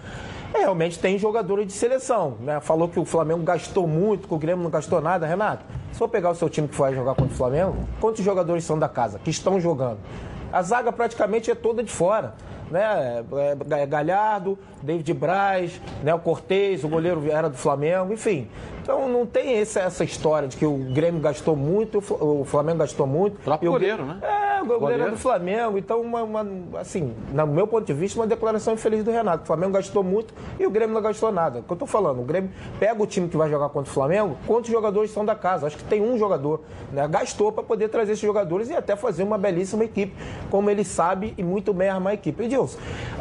É, realmente tem jogadores de seleção, né? Falou que o Flamengo gastou muito, que o Grêmio não gastou nada. Renato, se for pegar o seu time que vai jogar contra o Flamengo, quantos jogadores são da casa que estão jogando? A zaga praticamente é toda de fora né? É, é Galhardo, David Braz, né? o Cortez, o goleiro era do Flamengo, enfim. Então não tem essa, essa história de que o Grêmio gastou muito, o Flamengo gastou muito. O próprio goleiro, né? É, o goleiro, goleiro. é do Flamengo. Então, uma, uma, assim, no meu ponto de vista, uma declaração infeliz do Renato. O Flamengo gastou muito e o Grêmio não gastou nada. É o que eu tô falando, o Grêmio pega o time que vai jogar contra o Flamengo, quantos jogadores são da casa? Acho que tem um jogador, né? Gastou para poder trazer esses jogadores e até fazer uma belíssima equipe, como ele sabe e muito bem armar a equipe.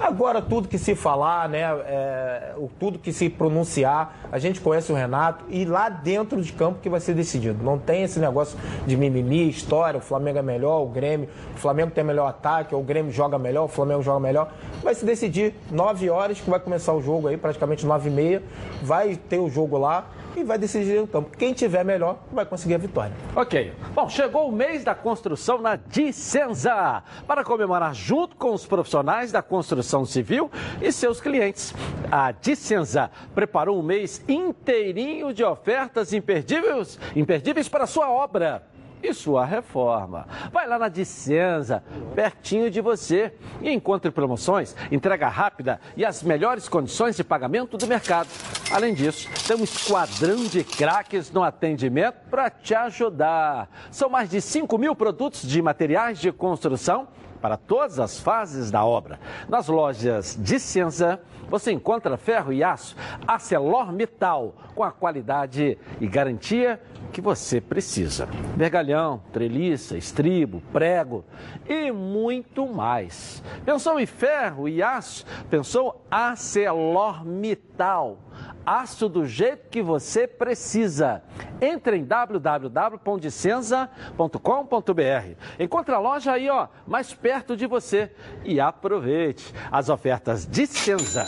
Agora tudo que se falar, né? É, tudo que se pronunciar, a gente conhece o Renato e lá dentro de campo que vai ser decidido. Não tem esse negócio de mimimi, história, o Flamengo é melhor, o Grêmio, o Flamengo tem melhor ataque, ou o Grêmio joga melhor, o Flamengo joga melhor. Vai se decidir 9 horas que vai começar o jogo aí, praticamente 9 e meia. Vai ter o jogo lá e vai decidir no campo. Quem tiver melhor vai conseguir a vitória. Ok. Bom, chegou o mês da construção na Dicenza para comemorar junto com os profissionais da construção civil e seus clientes. A Dicenza preparou um mês inteirinho de ofertas imperdíveis, imperdíveis para sua obra e sua reforma. Vai lá na Dicenza, pertinho de você, e encontre promoções, entrega rápida e as melhores condições de pagamento do mercado. Além disso, tem um esquadrão de craques no atendimento para te ajudar. São mais de 5 mil produtos de materiais de construção para todas as fases da obra. Nas lojas Dicenza, você encontra ferro e aço ArcelorMittal com a qualidade e garantia que você precisa. Vergalhão, treliça, estribo, prego e muito mais. Pensou em ferro e aço? Pensou ArcelorMittal. Aço do jeito que você precisa. Entre em www.dicenza.com.br. Encontre a loja aí, ó, mais perto de você e aproveite as ofertas de Senza.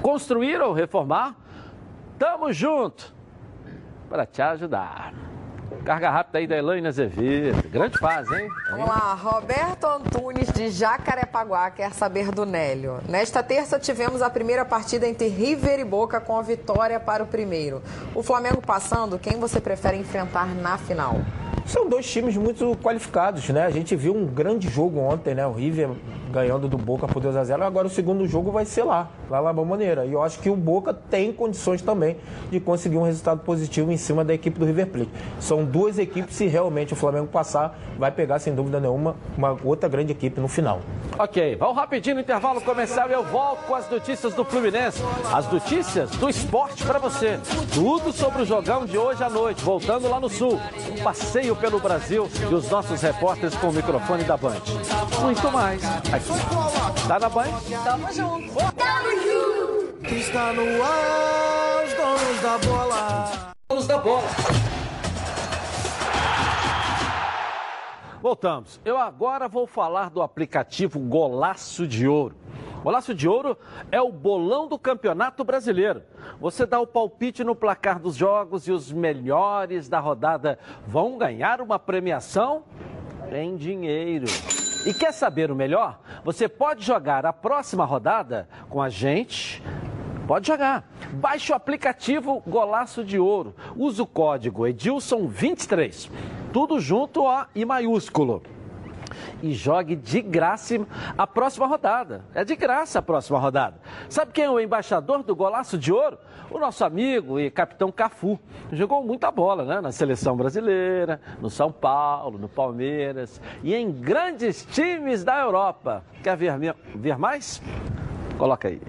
construir ou reformar? Tamo junto para te ajudar. Carga rápida aí da Elaine Azevedo. Grande fase, hein? Vamos lá, Roberto Antunes de Jacarepaguá quer saber do Nélio. Nesta terça tivemos a primeira partida entre River e Boca com a vitória para o primeiro. O Flamengo passando, quem você prefere enfrentar na final? São dois times muito qualificados, né? A gente viu um grande jogo ontem, né? O River ganhando do Boca por 2 a 0 Agora o segundo jogo vai ser lá, lá na Bomboneira. E eu acho que o Boca tem condições também de conseguir um resultado positivo em cima da equipe do River Plate. São duas equipes, se realmente o Flamengo passar, vai pegar sem dúvida nenhuma uma outra grande equipe no final. Ok, vamos rapidinho no intervalo comercial e eu volto com as notícias do Fluminense. As notícias do esporte para você. Tudo sobre o jogão de hoje à noite, voltando lá no Sul. Um passeio pelo Brasil e os nossos repórteres com o microfone da Band. Muito mais aqui. Tá na Band? Tamo junto. Tamo junto. Está no ar, os donos da bola. Donos da bola. Voltamos. Eu agora vou falar do aplicativo Golaço de Ouro. Golaço de Ouro é o bolão do Campeonato Brasileiro. Você dá o palpite no placar dos jogos e os melhores da rodada vão ganhar uma premiação em dinheiro. E quer saber o melhor? Você pode jogar a próxima rodada com a gente. Pode jogar. Baixe o aplicativo Golaço de Ouro. Use o código Edilson23. Tudo junto ó, e maiúsculo e jogue de graça a próxima rodada. É de graça a próxima rodada. Sabe quem é o embaixador do Golaço de Ouro? O nosso amigo e capitão Cafu. Jogou muita bola, né? Na seleção brasileira, no São Paulo, no Palmeiras e em grandes times da Europa. Quer ver, ver mais? Coloca aí.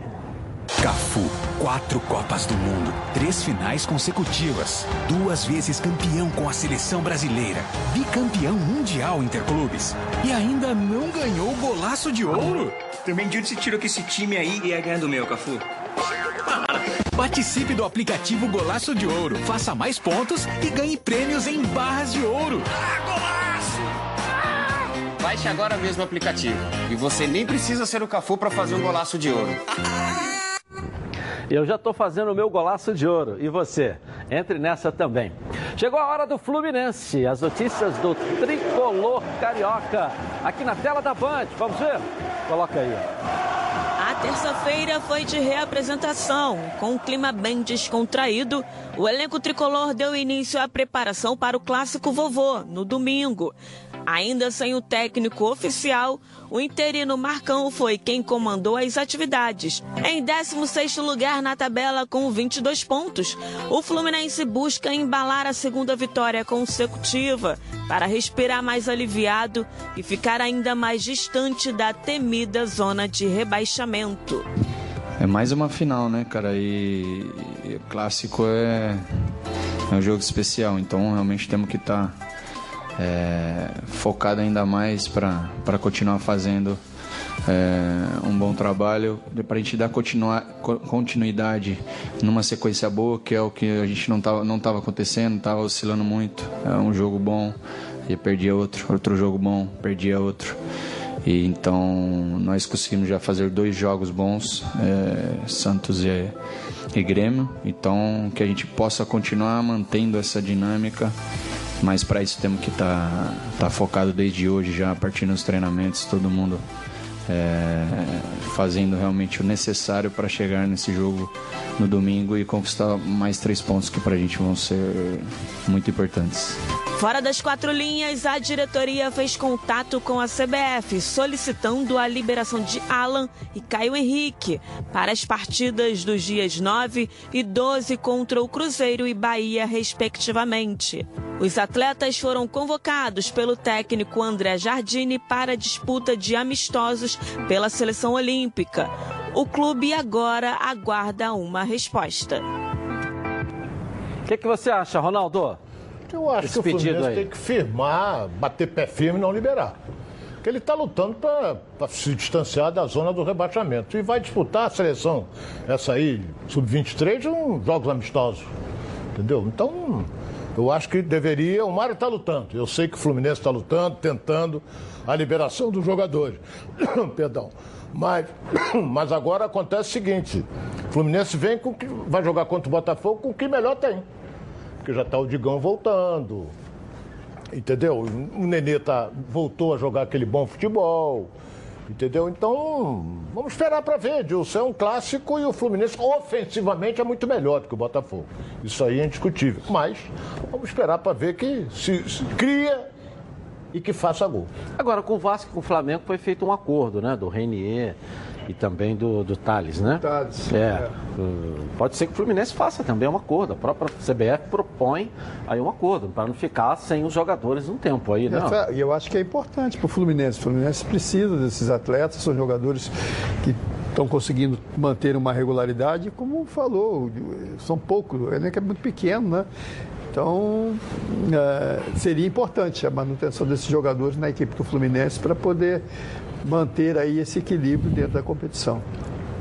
Cafu, quatro Copas do Mundo, três finais consecutivas, duas vezes campeão com a seleção brasileira, bicampeão mundial interclubes e ainda não ganhou o golaço de ouro. Também de onde você tirou que esse time aí ia ganhar do meu, Cafu? Participe do aplicativo Golaço de Ouro, faça mais pontos e ganhe prêmios em barras de ouro. Baixe agora mesmo o aplicativo. E você nem precisa ser o Cafu para fazer um golaço de ouro. Eu já estou fazendo o meu golaço de ouro. E você? Entre nessa também. Chegou a hora do Fluminense. As notícias do tricolor carioca. Aqui na tela da Band. Vamos ver? Coloca aí. Terça-feira foi de reapresentação. Com um clima bem descontraído, o elenco tricolor deu início à preparação para o clássico vovô, no domingo. Ainda sem o técnico oficial, o interino Marcão foi quem comandou as atividades. Em 16º lugar na tabela com 22 pontos, o Fluminense busca embalar a segunda vitória consecutiva para respirar mais aliviado e ficar ainda mais distante da temida zona de rebaixamento. É mais uma final, né, cara? E, e clássico é, é um jogo especial, então realmente temos que estar tá é, focado ainda mais para continuar fazendo é, um bom trabalho, para a gente dar continuidade numa sequência boa, que é o que a gente não estava não tava acontecendo, estava oscilando muito. É um jogo bom e perdia outro, outro jogo bom, perdia outro. E então nós conseguimos já fazer dois jogos bons, é, Santos e, e Grêmio. Então que a gente possa continuar mantendo essa dinâmica mas para isso temos que estar tá, tá focado desde hoje já, a partir dos treinamentos, todo mundo é, fazendo realmente o necessário para chegar nesse jogo no domingo e conquistar mais três pontos que para a gente vão ser muito importantes. Fora das quatro linhas, a diretoria fez contato com a CBF, solicitando a liberação de Alan e Caio Henrique para as partidas dos dias 9 e 12 contra o Cruzeiro e Bahia, respectivamente. Os atletas foram convocados pelo técnico André Jardine para a disputa de amistosos pela seleção olímpica. O clube agora aguarda uma resposta. O que, que você acha, Ronaldo? Eu acho Esse que o Fluminense aí. tem que firmar, bater pé firme e não liberar. Porque ele está lutando para se distanciar da zona do rebaixamento. E vai disputar a seleção, essa aí, sub-23, um, jogos amistosos. Entendeu? Então, Eu acho que deveria. O Mário está lutando. Eu sei que o Fluminense está lutando, tentando a liberação dos jogadores. Perdão. Mas, mas agora acontece o seguinte: o Fluminense vem com que vai jogar contra o Botafogo com o que melhor tem. Porque já está o Digão voltando. Entendeu? O Nenê tá, voltou a jogar aquele bom futebol. Entendeu? Então, vamos esperar para ver, Dilson. É um clássico e o Fluminense ofensivamente é muito melhor do que o Botafogo. Isso aí é indiscutível. Mas vamos esperar para ver que se, se cria e que faça gol. Agora, com o Vasco e com o Flamengo foi feito um acordo, né? Do Renier e também do, do Thales, né? Thales. É. Uh, Pode ser que o Fluminense faça também um acordo. A própria CBF propõe aí um acordo, para não ficar sem os jogadores um tempo aí, né? E eu acho que é importante para o Fluminense. O Fluminense precisa desses atletas, são jogadores que estão conseguindo manter uma regularidade, como falou, são poucos, o elenco é muito pequeno, né? Então, eh, seria importante a manutenção desses jogadores na equipe do Fluminense para poder manter aí esse equilíbrio dentro da competição.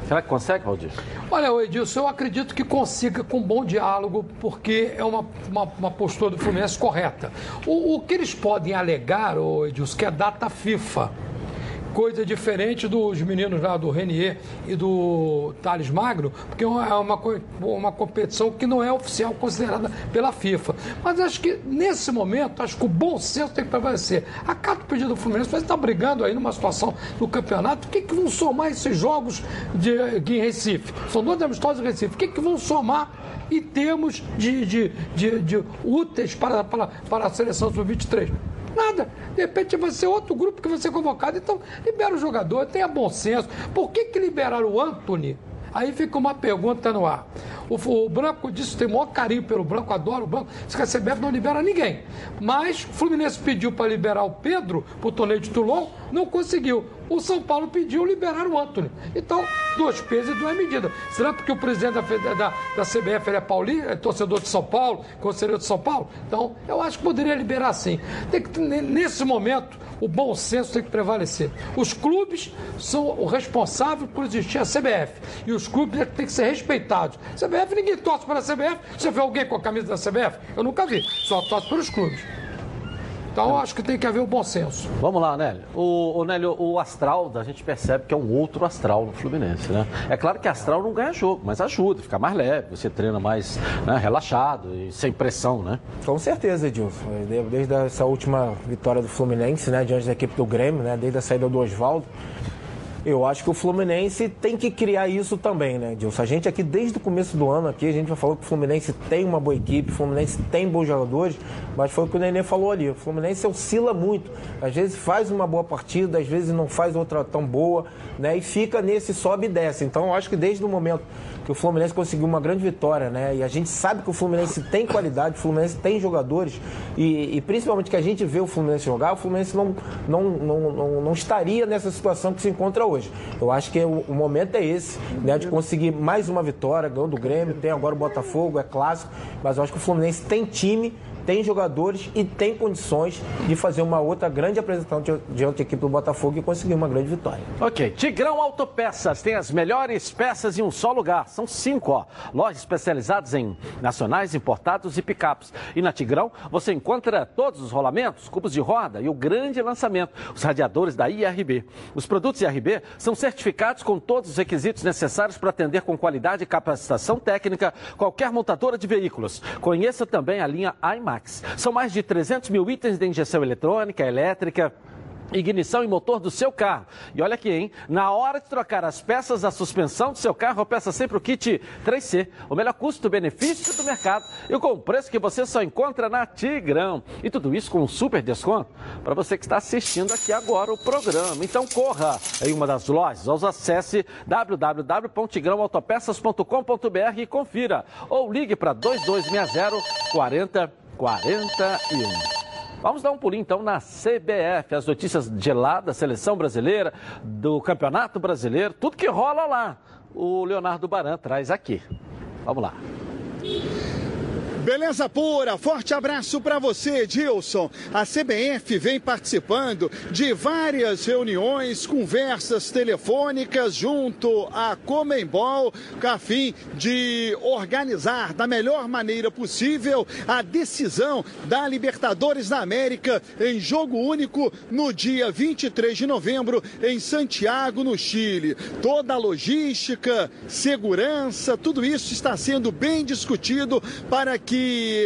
Será que consegue, Valdir? Olha, Edilson, eu acredito que consiga com bom diálogo, porque é uma, uma, uma postura do Fluminense correta. O, o que eles podem alegar, Edilson, que é data FIFA. Coisa diferente dos meninos lá do Renier e do Thales Magno, porque é uma, é uma, co- uma competição que não é oficial considerada pela FIFA. Mas acho que nesse momento, acho que o bom senso tem que prevalecer. Acata o pedido do Fluminense, mas está brigando aí numa situação do campeonato. O que, que vão somar esses jogos de, aqui em Recife? São dois amistosos em Recife. O que, que vão somar em termos de, de, de, de úteis para, para, para a seleção sub-23? Nada. De repente vai ser outro grupo que vai ser convocado. Então, libera o jogador, tenha bom senso. Por que, que liberaram o Anthony? Aí fica uma pergunta no ar. O, o Branco disse tem o maior carinho pelo Branco, adora o Branco. Diz que a CBF não libera ninguém. Mas o Fluminense pediu para liberar o Pedro para o torneio de Toulon, não conseguiu. O São Paulo pediu liberar o Anthony. Então, dois pesos e duas medidas. Será porque o presidente da, da, da CBF é paulista, é torcedor de São Paulo, conselheiro de São Paulo? Então, eu acho que poderia liberar sim. Que, ne- nesse momento, o bom senso tem que prevalecer. Os clubes são o responsável por existir a CBF. E os clubes é têm que ser respeitados. CBF, ninguém torce para a CBF. Você vê alguém com a camisa da CBF? Eu nunca vi. Só torce pelos clubes. Então, eu acho que tem que haver o bom senso. Vamos lá, Nélio. O, o Nélio, o astral, a gente percebe que é um outro astral no Fluminense, né? É claro que astral não ganha jogo, mas ajuda, fica mais leve, você treina mais né, relaxado e sem pressão, né? Com certeza, Edilson. De- Desde essa última vitória do Fluminense, né, diante da equipe do Grêmio, né, desde a saída do Oswaldo, eu acho que o Fluminense tem que criar isso também, né, Edilson? A gente aqui, desde o começo do ano, aqui, a gente já falou que o Fluminense tem uma boa equipe, o Fluminense tem bons jogadores, mas foi o que o Nenê falou ali. O Fluminense oscila muito. Às vezes faz uma boa partida, às vezes não faz outra tão boa, né? E fica nesse sobe e desce. Então, eu acho que desde o momento que o Fluminense conseguiu uma grande vitória, né? E a gente sabe que o Fluminense tem qualidade, o Fluminense tem jogadores e, e principalmente que a gente vê o Fluminense jogar, o Fluminense não, não, não, não, não estaria nessa situação que se encontra hoje. Eu acho que o, o momento é esse, né? De conseguir mais uma vitória, ganhou do Grêmio, tem agora o Botafogo, é clássico, mas eu acho que o Fluminense tem time tem jogadores e tem condições de fazer uma outra grande apresentação di- diante da equipe do Botafogo e conseguir uma grande vitória. Ok, Tigrão Autopeças tem as melhores peças em um só lugar. São cinco, ó. Lojas especializadas em nacionais, importados e picapes. E na Tigrão você encontra todos os rolamentos, cubos de roda e o grande lançamento, os radiadores da IRB. Os produtos IRB são certificados com todos os requisitos necessários para atender com qualidade e capacitação técnica qualquer montadora de veículos. Conheça também a linha São mais de 300 mil itens de injeção eletrônica, elétrica, ignição e motor do seu carro. E olha aqui, hein? Na hora de trocar as peças da suspensão do seu carro, peça sempre o kit 3C, o melhor custo-benefício do mercado e com o preço que você só encontra na Tigrão. E tudo isso com um super desconto para você que está assistindo aqui agora o programa. Então corra em uma das lojas, ou acesse www.tigrãoautopeças.com.br e confira. Ou ligue para 2260 40 41. Vamos dar um pulinho então na CBF, as notícias de lá da seleção brasileira, do Campeonato Brasileiro, tudo que rola lá. O Leonardo Baran traz aqui. Vamos lá. Beleza pura, forte abraço para você, Dilson. A CBF vem participando de várias reuniões, conversas telefônicas junto à Comembol, com a fim de organizar da melhor maneira possível a decisão da Libertadores da América em jogo único no dia 23 de novembro em Santiago, no Chile. Toda a logística, segurança, tudo isso está sendo bem discutido para que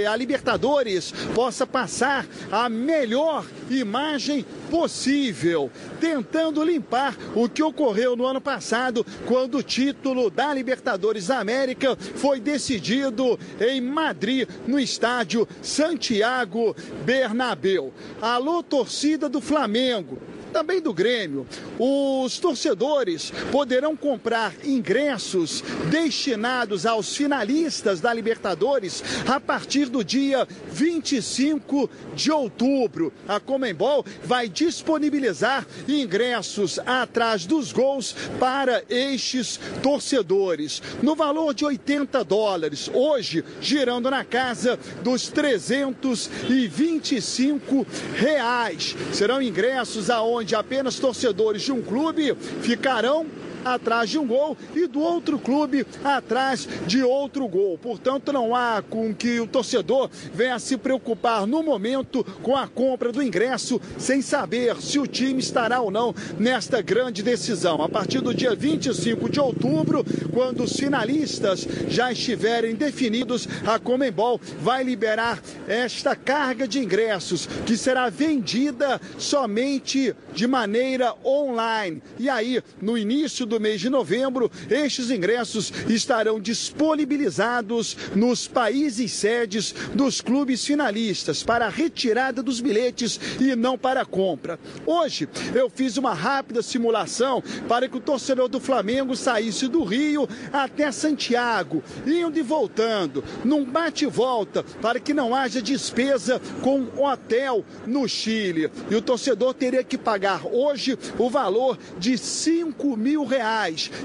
a Libertadores possa passar a melhor imagem possível, tentando limpar o que ocorreu no ano passado, quando o título da Libertadores da América foi decidido em Madrid, no estádio Santiago Bernabéu. Alô, torcida do Flamengo também do Grêmio. Os torcedores poderão comprar ingressos destinados aos finalistas da Libertadores a partir do dia 25 de outubro. A Comembol vai disponibilizar ingressos atrás dos gols para estes torcedores, no valor de 80 dólares, hoje girando na casa dos 325 reais. Serão ingressos aonde apenas torcedores de um clube ficarão atrás de um gol e do outro clube atrás de outro gol. Portanto, não há com que o torcedor venha se preocupar no momento com a compra do ingresso sem saber se o time estará ou não nesta grande decisão. A partir do dia 25 de outubro, quando os finalistas já estiverem definidos, a Comembol vai liberar esta carga de ingressos que será vendida somente de maneira online. E aí, no início do mês de novembro, estes ingressos estarão disponibilizados nos países sedes dos clubes finalistas para a retirada dos bilhetes e não para compra. Hoje eu fiz uma rápida simulação para que o torcedor do Flamengo saísse do Rio até Santiago, indo e voltando, num bate-volta, para que não haja despesa com hotel no Chile. E o torcedor teria que pagar hoje o valor de 5 mil reais,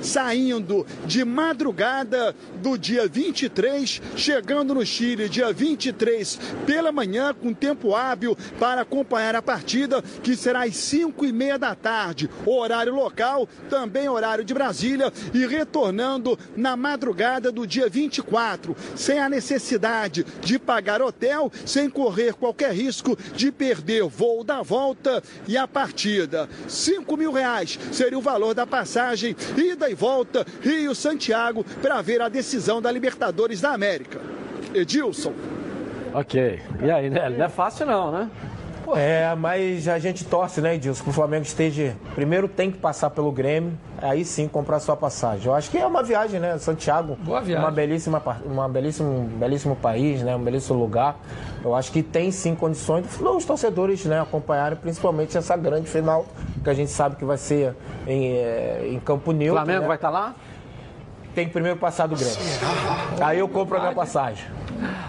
saindo de madrugada do dia 23, chegando no Chile dia 23 pela manhã, com tempo hábil para acompanhar a partida, que será às 5 e meia da tarde, horário local, também horário de Brasília, e retornando na madrugada do dia 24, sem a necessidade de pagar hotel, sem correr qualquer risco de perder voo da volta e a partida. 5 mil reais seria o valor da passagem, ida e volta, Rio-Santiago, para ver a decisão da Libertadores da América. Edilson. Ok. E aí, né? Não é fácil não, né? É, mas a gente torce, né, Edilson, que o Flamengo esteja. Primeiro tem que passar pelo Grêmio, aí sim comprar sua passagem. Eu acho que é uma viagem, né? Santiago. Boa viagem. Uma belíssima, uma belíssima, um belíssimo país, né? Um belíssimo lugar. Eu acho que tem sim condições dos torcedores né, acompanharem, principalmente essa grande final, que a gente sabe que vai ser em, eh, em Campo Neutro. Flamengo né? vai estar lá? Tem que primeiro passar do Grêmio. Aí eu compro a minha passagem.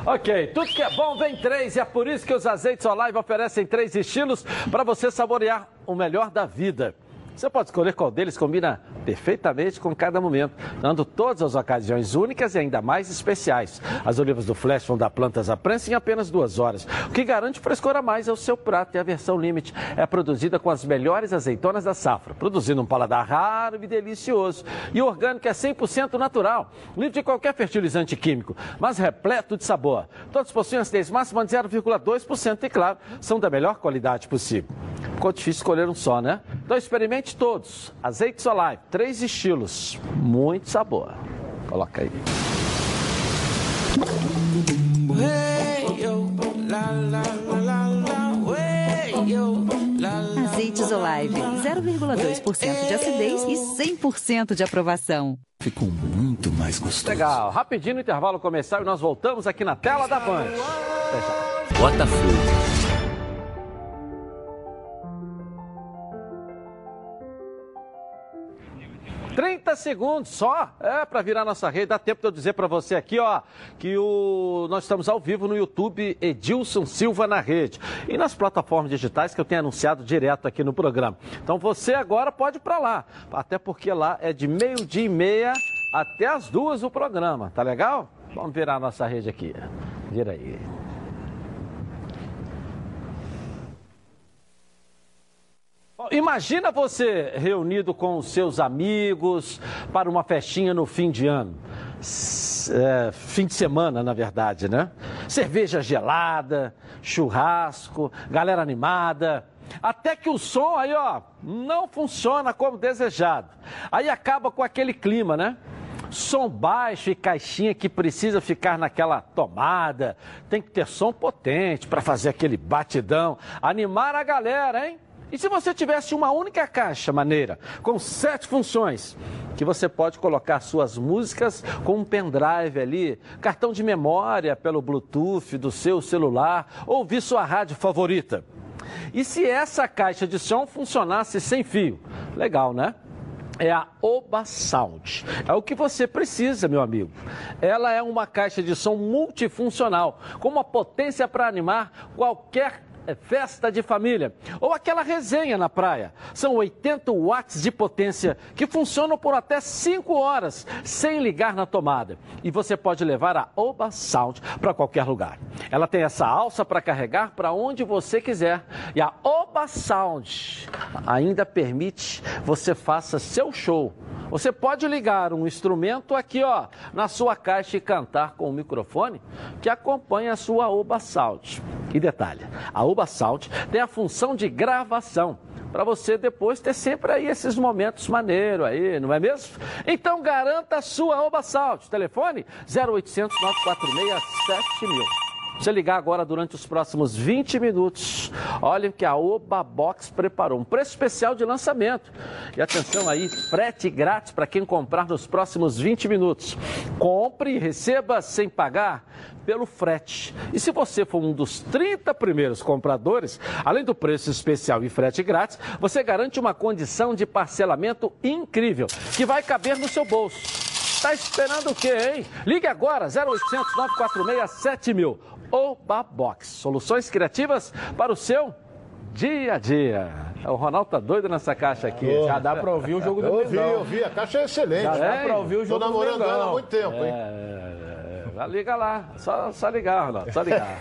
Ok, tudo que é bom vem três e é por isso que os azeites Olive oferecem três estilos para você saborear o melhor da vida. Você pode escolher qual deles combina perfeitamente com cada momento, dando todas as ocasiões únicas e ainda mais especiais. As olivas do Flash vão dar plantas à prensa em apenas duas horas, o que garante frescor a mais ao seu prato. E a versão Limite é produzida com as melhores azeitonas da safra, produzindo um paladar raro e delicioso. E o orgânico é 100% natural, livre de qualquer fertilizante químico, mas repleto de sabor. Todos possuem acidez máxima de 0,2% e, claro, são da melhor qualidade possível. Ficou difícil escolher um só, né? Então experimente todos. Azeites Olive, três estilos, muito sabor. Coloca aí. Azeites Olive, 0,2% de acidez e 100% de aprovação. Ficou muito mais gostoso. Legal, rapidinho no intervalo comercial e nós voltamos aqui na tela da Band. Botafogo. 30 segundos só, é para virar nossa rede. Dá tempo de eu dizer para você aqui, ó, que o nós estamos ao vivo no YouTube Edilson Silva na rede e nas plataformas digitais que eu tenho anunciado direto aqui no programa. Então você agora pode ir para lá, até porque lá é de meio-dia e meia até as duas o programa, tá legal? Vamos virar nossa rede aqui. Vira aí. Imagina você reunido com os seus amigos para uma festinha no fim de ano. É, fim de semana, na verdade, né? Cerveja gelada, churrasco, galera animada. Até que o som aí, ó, não funciona como desejado. Aí acaba com aquele clima, né? Som baixo e caixinha que precisa ficar naquela tomada. Tem que ter som potente para fazer aquele batidão. Animar a galera, hein? E se você tivesse uma única caixa maneira, com sete funções, que você pode colocar suas músicas com um pendrive ali, cartão de memória pelo Bluetooth do seu celular, ouvir sua rádio favorita. E se essa caixa de som funcionasse sem fio? Legal, né? é a Oba Sound. É o que você precisa, meu amigo. Ela é uma caixa de som multifuncional, com uma potência para animar qualquer é festa de família ou aquela resenha na praia. São 80 watts de potência que funcionam por até 5 horas sem ligar na tomada. E você pode levar a Oba Sound para qualquer lugar. Ela tem essa alça para carregar para onde você quiser. E a Oba Sound ainda permite você faça seu show você pode ligar um instrumento aqui, ó, na sua caixa e cantar com o microfone que acompanha a sua Oba Sound. E detalhe, a Oba Sound tem a função de gravação para você depois ter sempre aí esses momentos maneiros aí, não é mesmo? Então garanta a sua Oba Sound. Telefone 0800 946 7000 você ligar agora durante os próximos 20 minutos, olha o que a Oba Box preparou. Um preço especial de lançamento. E atenção aí, frete grátis para quem comprar nos próximos 20 minutos. Compre e receba sem pagar pelo frete. E se você for um dos 30 primeiros compradores, além do preço especial e frete grátis, você garante uma condição de parcelamento incrível, que vai caber no seu bolso. Tá esperando o quê, hein? Ligue agora, 0800 946 7000. Oba Box. Soluções criativas para o seu dia a dia. O Ronaldo tá doido nessa caixa aqui. Tô. Já dá para ouvir o jogo do Eu Mengão. ouvi, eu ouvi. A caixa é excelente. Já dá para ouvir o jogo Tô do namorando Mengão. ela há muito tempo, hein? É, já liga lá. Só, só ligar, Ronaldo. Só ligar.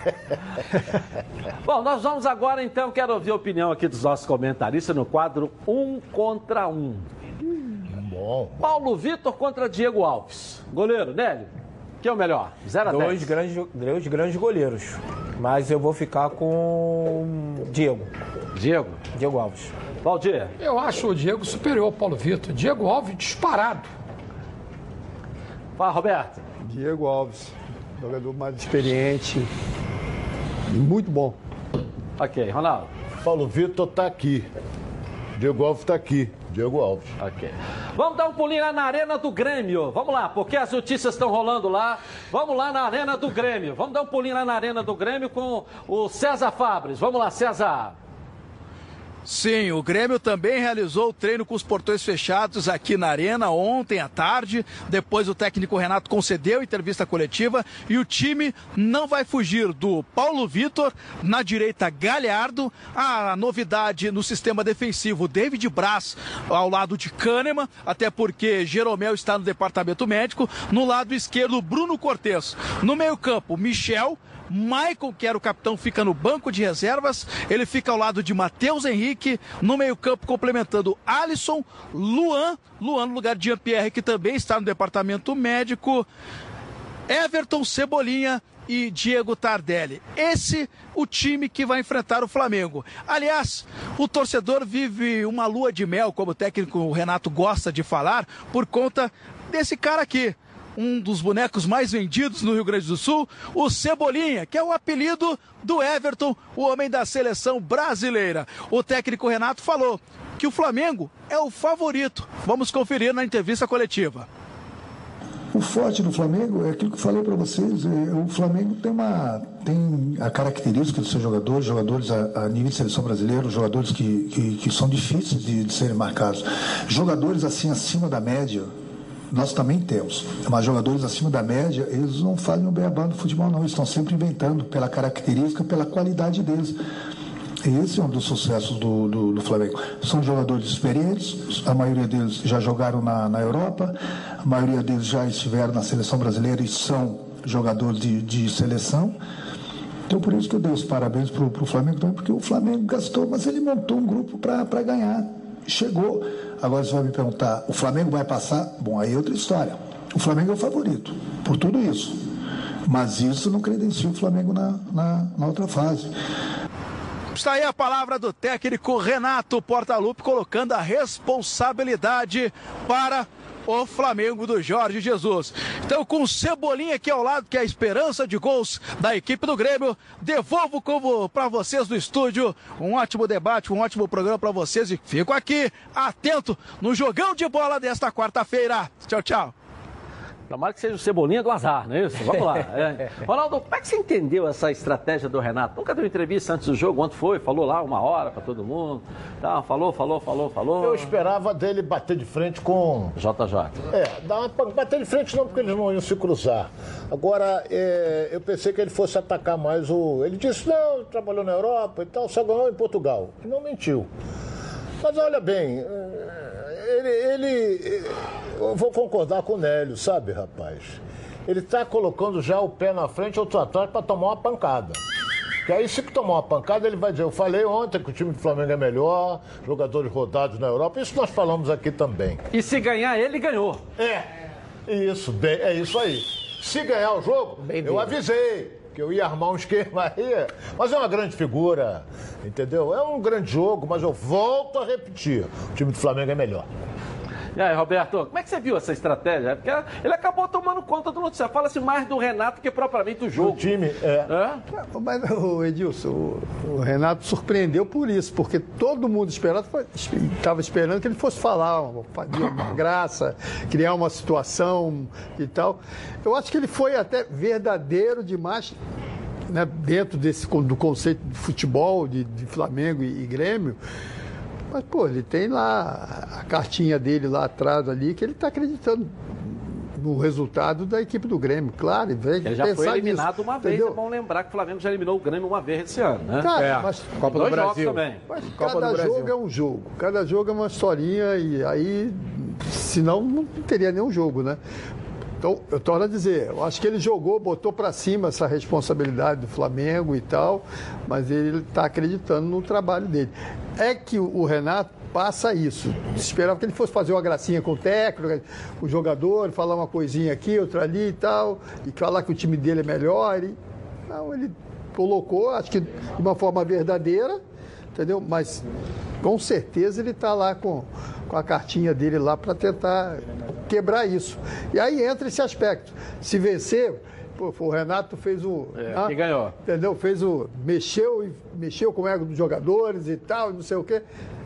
Bom, nós vamos agora então. Quero ouvir a opinião aqui dos nossos comentaristas no quadro Um contra Um. Bom. Paulo Vitor contra Diego Alves. Goleiro, Nélio. Quem é o melhor? 0 a 10. Dois grandes, dois grandes goleiros. Mas eu vou ficar com Diego. Diego? Diego Alves. Valdir. Eu acho o Diego superior ao Paulo Vitor. Diego Alves disparado. Fala, Roberto. Diego Alves, jogador mais experiente. e Muito bom. Ok, Ronaldo. Paulo Vitor tá aqui. Diego Alves tá aqui. Diego Alves. Ok. Vamos dar um pulinho lá na Arena do Grêmio. Vamos lá, porque as notícias estão rolando lá. Vamos lá na Arena do Grêmio. Vamos dar um pulinho lá na Arena do Grêmio com o César Fabres. Vamos lá, César. Sim, o Grêmio também realizou o treino com os portões fechados aqui na Arena ontem à tarde. Depois o técnico Renato concedeu entrevista coletiva e o time não vai fugir do Paulo Vitor, na direita Galhardo, a novidade no sistema defensivo David Braz ao lado de Kahneman, até porque Jeromel está no departamento médico, no lado esquerdo Bruno Cortes, no meio-campo Michel Michael, que era o capitão, fica no banco de reservas. Ele fica ao lado de Matheus Henrique. No meio-campo, complementando Alisson, Luan. Luan no lugar de Jean-Pierre, que também está no departamento médico. Everton Cebolinha e Diego Tardelli. Esse o time que vai enfrentar o Flamengo. Aliás, o torcedor vive uma lua de mel, como o técnico Renato gosta de falar, por conta desse cara aqui um dos bonecos mais vendidos no Rio Grande do Sul, o Cebolinha, que é o apelido do Everton, o homem da seleção brasileira. O técnico Renato falou que o Flamengo é o favorito. Vamos conferir na entrevista coletiva. O forte do Flamengo é aquilo que eu falei para vocês. é, O Flamengo tem uma tem a característica dos seus jogadores, jogadores a, a nível de seleção brasileira, jogadores que, que, que são difíceis de, de serem marcados. Jogadores assim acima da média, nós também temos. Mas jogadores acima da média, eles não fazem o beabá do futebol, não. Eles estão sempre inventando pela característica, pela qualidade deles. Esse é um dos sucessos do, do, do Flamengo. São jogadores experientes, a maioria deles já jogaram na, na Europa, a maioria deles já estiveram na seleção brasileira e são jogador de, de seleção. Então, por isso que eu dei os parabéns para o Flamengo também, porque o Flamengo gastou, mas ele montou um grupo para ganhar. Chegou. Agora você vai me perguntar, o Flamengo vai passar? Bom, aí é outra história. O Flamengo é o favorito, por tudo isso. Mas isso não credencia o Flamengo na, na, na outra fase. Está aí a palavra do técnico Renato Portaluppi colocando a responsabilidade para o Flamengo do Jorge Jesus. Então, com o Cebolinha aqui ao lado, que é a esperança de gols da equipe do Grêmio, devolvo como para vocês do estúdio. Um ótimo debate, um ótimo programa para vocês e fico aqui atento no jogão de bola desta quarta-feira. Tchau, tchau. Tomara que seja o Cebolinha do azar, não é isso? Vamos lá. É. Ronaldo, como é que você entendeu essa estratégia do Renato? Nunca deu entrevista antes do jogo, ontem foi, falou lá uma hora para todo mundo. Tá, falou, falou, falou, falou. Eu esperava dele bater de frente com. JJ. É, dar uma, bater de frente não, porque eles não iam se cruzar. Agora, é, eu pensei que ele fosse atacar mais o. Ele disse, não, trabalhou na Europa e tal, só ganhou em Portugal. E não mentiu. Mas olha bem, ele, ele, eu vou concordar com o Nélio, sabe, rapaz? Ele está colocando já o pé na frente, outro atrás, para tomar uma pancada. Que aí, se tomar uma pancada, ele vai dizer: Eu falei ontem que o time do Flamengo é melhor, jogadores rodados na Europa. Isso nós falamos aqui também. E se ganhar, ele ganhou. É, isso, bem, é isso aí. Se ganhar o jogo, eu avisei que eu ia armar um esquema aí. Mas é uma grande figura, entendeu? É um grande jogo, mas eu volto a repetir: o time do Flamengo é melhor. E aí, Roberto, como é que você viu essa estratégia? Porque ele acabou tomando conta do noticiário. Fala-se mais do Renato que propriamente do jogo. O time, é. é? Mas, o Edilson, o, o, Renato surpreendeu por isso, porque todo mundo esperava, estava esperando que ele fosse falar, fazer uma graça, criar uma situação e tal. Eu acho que ele foi até verdadeiro demais né, dentro desse, do conceito de futebol, de, de Flamengo e, e Grêmio. Mas, pô, ele tem lá a cartinha dele lá atrás ali, que ele está acreditando no resultado da equipe do Grêmio, claro. Ele já foi eliminado nisso, uma entendeu? vez, é bom lembrar que o Flamengo já eliminou o Grêmio uma vez esse ano, né? Cara, é, mas Copa do Brasil também. Mas Copa cada jogo é um jogo, cada jogo é uma historinha e aí, senão não teria nenhum jogo, né? Então, eu torno a dizer, eu acho que ele jogou, botou para cima essa responsabilidade do Flamengo e tal, mas ele está acreditando no trabalho dele. É que o Renato passa isso. Esperava que ele fosse fazer uma gracinha com o técnico, o jogador, falar uma coisinha aqui, outra ali e tal, e falar que o time dele é melhor. E... Não, ele colocou, acho que de uma forma verdadeira, entendeu? Mas com certeza ele está lá com, com a cartinha dele lá para tentar quebrar isso. E aí entra esse aspecto. Se vencer, pô, o Renato fez o. É, ah, ganhou. Entendeu? Fez o. Mexeu, mexeu com o ego dos jogadores e tal, não sei o quê.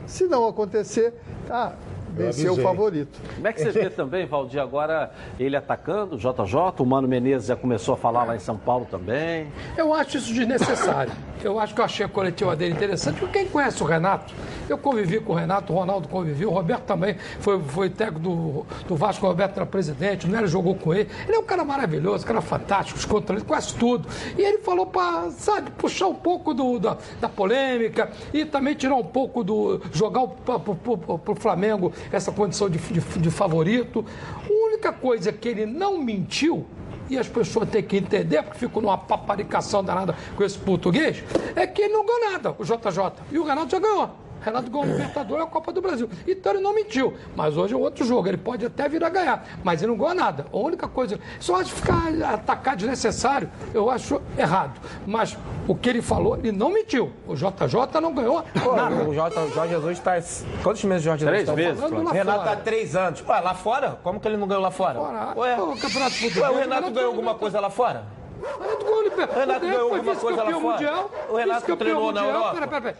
Se não acontecer, tá, venceu o favorito. Como é que você vê também, Valdir, agora ele atacando o JJ? O Mano Menezes já começou a falar lá em São Paulo também. Eu acho isso desnecessário. Eu acho que eu achei a coletiva dele interessante, porque quem conhece o Renato, eu convivi com o Renato, o Ronaldo conviveu, o Roberto também foi, foi técnico do, do Vasco, o Roberto era presidente, o Nélio jogou com ele. Ele é um cara maravilhoso, um cara fantástico, os controles, quase tudo. E ele falou para, sabe, puxar um pouco do, da, da polêmica e também tirar um pouco do. jogar para o Flamengo essa condição de, de, de favorito. A única coisa que ele não mentiu e as pessoas têm que entender, porque ficam numa paparicação danada com esse português, é que ele não ganhou nada, o JJ. E o Renato já ganhou. Renato ganhou o Libertadores e a Copa do Brasil. Então ele não mentiu. Mas hoje é outro jogo. Ele pode até vir a ganhar. Mas ele não ganhou nada. A única coisa. Só acho ficar atacar desnecessário, eu acho errado. Mas o que ele falou, ele não mentiu. O JJ não ganhou Pô, nada. O J, Jorge Jesus está. Quantos meses o Jorge Jesus Três está? vezes, O Renato está há três anos. Ué, lá fora? Como que ele não ganhou lá fora? Fora. Ué, O Campeonato Ué, o Renato ganhou alguma coisa lá fora? O Renato ganhou o Renato ganhou alguma coisa lá fora? mundial, O Renato treinou na mundial. Europa? Pera, pera, pera.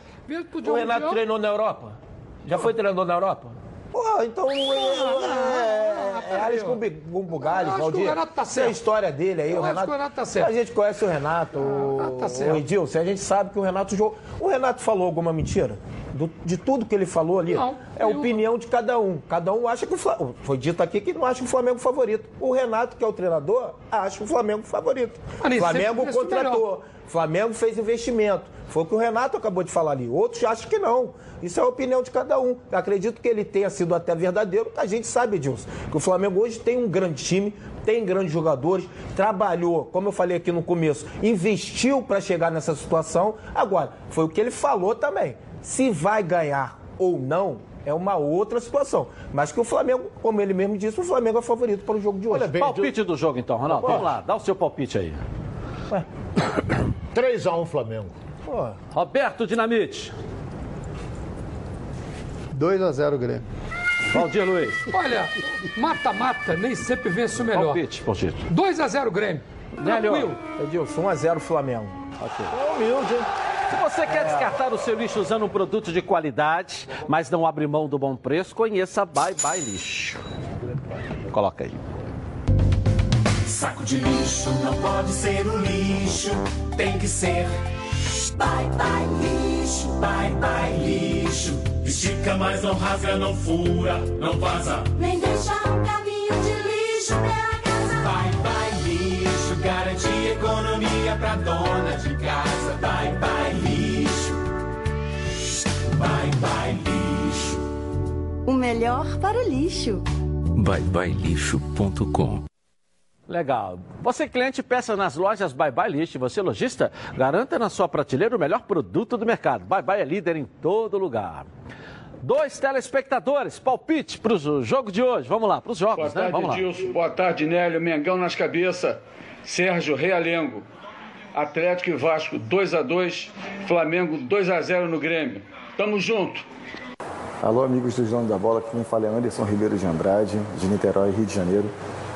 O Renato mundial. treinou na Europa? Já foi treinador na Europa? Pô, então é, é, é Alex Gumbugalho, Eu acho que Valdir. o Renato tá Tem a certo. história dele aí, Eu o acho Renato. que o Renato tá certo. A gente conhece o Renato, o, tá certo. o Edilson, a gente sabe que o Renato jogou. O Renato falou alguma mentira? Do- de tudo que ele falou ali? Não, é a opinião de cada um. Cada um acha que o Flamengo. Foi dito aqui que não acha o Flamengo favorito. O Renato, que é o treinador, acha o Flamengo favorito. Nem Flamengo contratou. Flamengo fez investimento. Foi o que o Renato acabou de falar ali. Outros acham que não. Isso é a opinião de cada um. Eu acredito que ele tenha sido até verdadeiro. A gente sabe disso. Que o Flamengo hoje tem um grande time, tem grandes jogadores, trabalhou, como eu falei aqui no começo, investiu para chegar nessa situação. Agora, foi o que ele falou também. Se vai ganhar ou não, é uma outra situação. Mas que o Flamengo, como ele mesmo disse, o Flamengo é favorito para o jogo de hoje. Olha bem, palpite do jogo então, Ronaldo. Vamos lá, dá o seu palpite aí. 3x1 Flamengo. Pô. Roberto Dinamite. 2x0 Grêmio. Valdir Luiz. Olha, mata-mata, nem sempre vence o melhor. Palpite, palpite. 2x0 Grêmio. Tranquilo. Edilson, 1x0 Flamengo. Ok. Humilde, hein? Se você quer descartar o seu lixo usando um produto de qualidade, mas não abre mão do bom preço, conheça Bye Bye Lixo. Coloca aí. Saco de lixo não pode ser um lixo, tem que ser. Bye bye lixo, bye bye lixo. Estica, mas não rasga, não fura, não vaza. Nem deixa um caminho de lixo pela casa. Bye bye lixo, garante economia pra dona de casa. Bye bye O melhor para o lixo. byebyelixo.com Legal. Você cliente peça nas lojas Bye Bye List. Você lojista, garanta na sua prateleira o melhor produto do mercado. Bye Bye é líder em todo lugar. Dois telespectadores, palpite para o jogo de hoje. Vamos lá, para os jogos, Boa né? tarde, Vamos lá. Edilson. Boa tarde, Nélio. Mengão nas cabeças. Sérgio Realengo. Atlético e Vasco 2 a 2 Flamengo 2 a 0 no Grêmio. Tamo junto. Alô, amigos dos donos da bola, quem fala é Anderson Ribeiro de Andrade, de Niterói, Rio de Janeiro.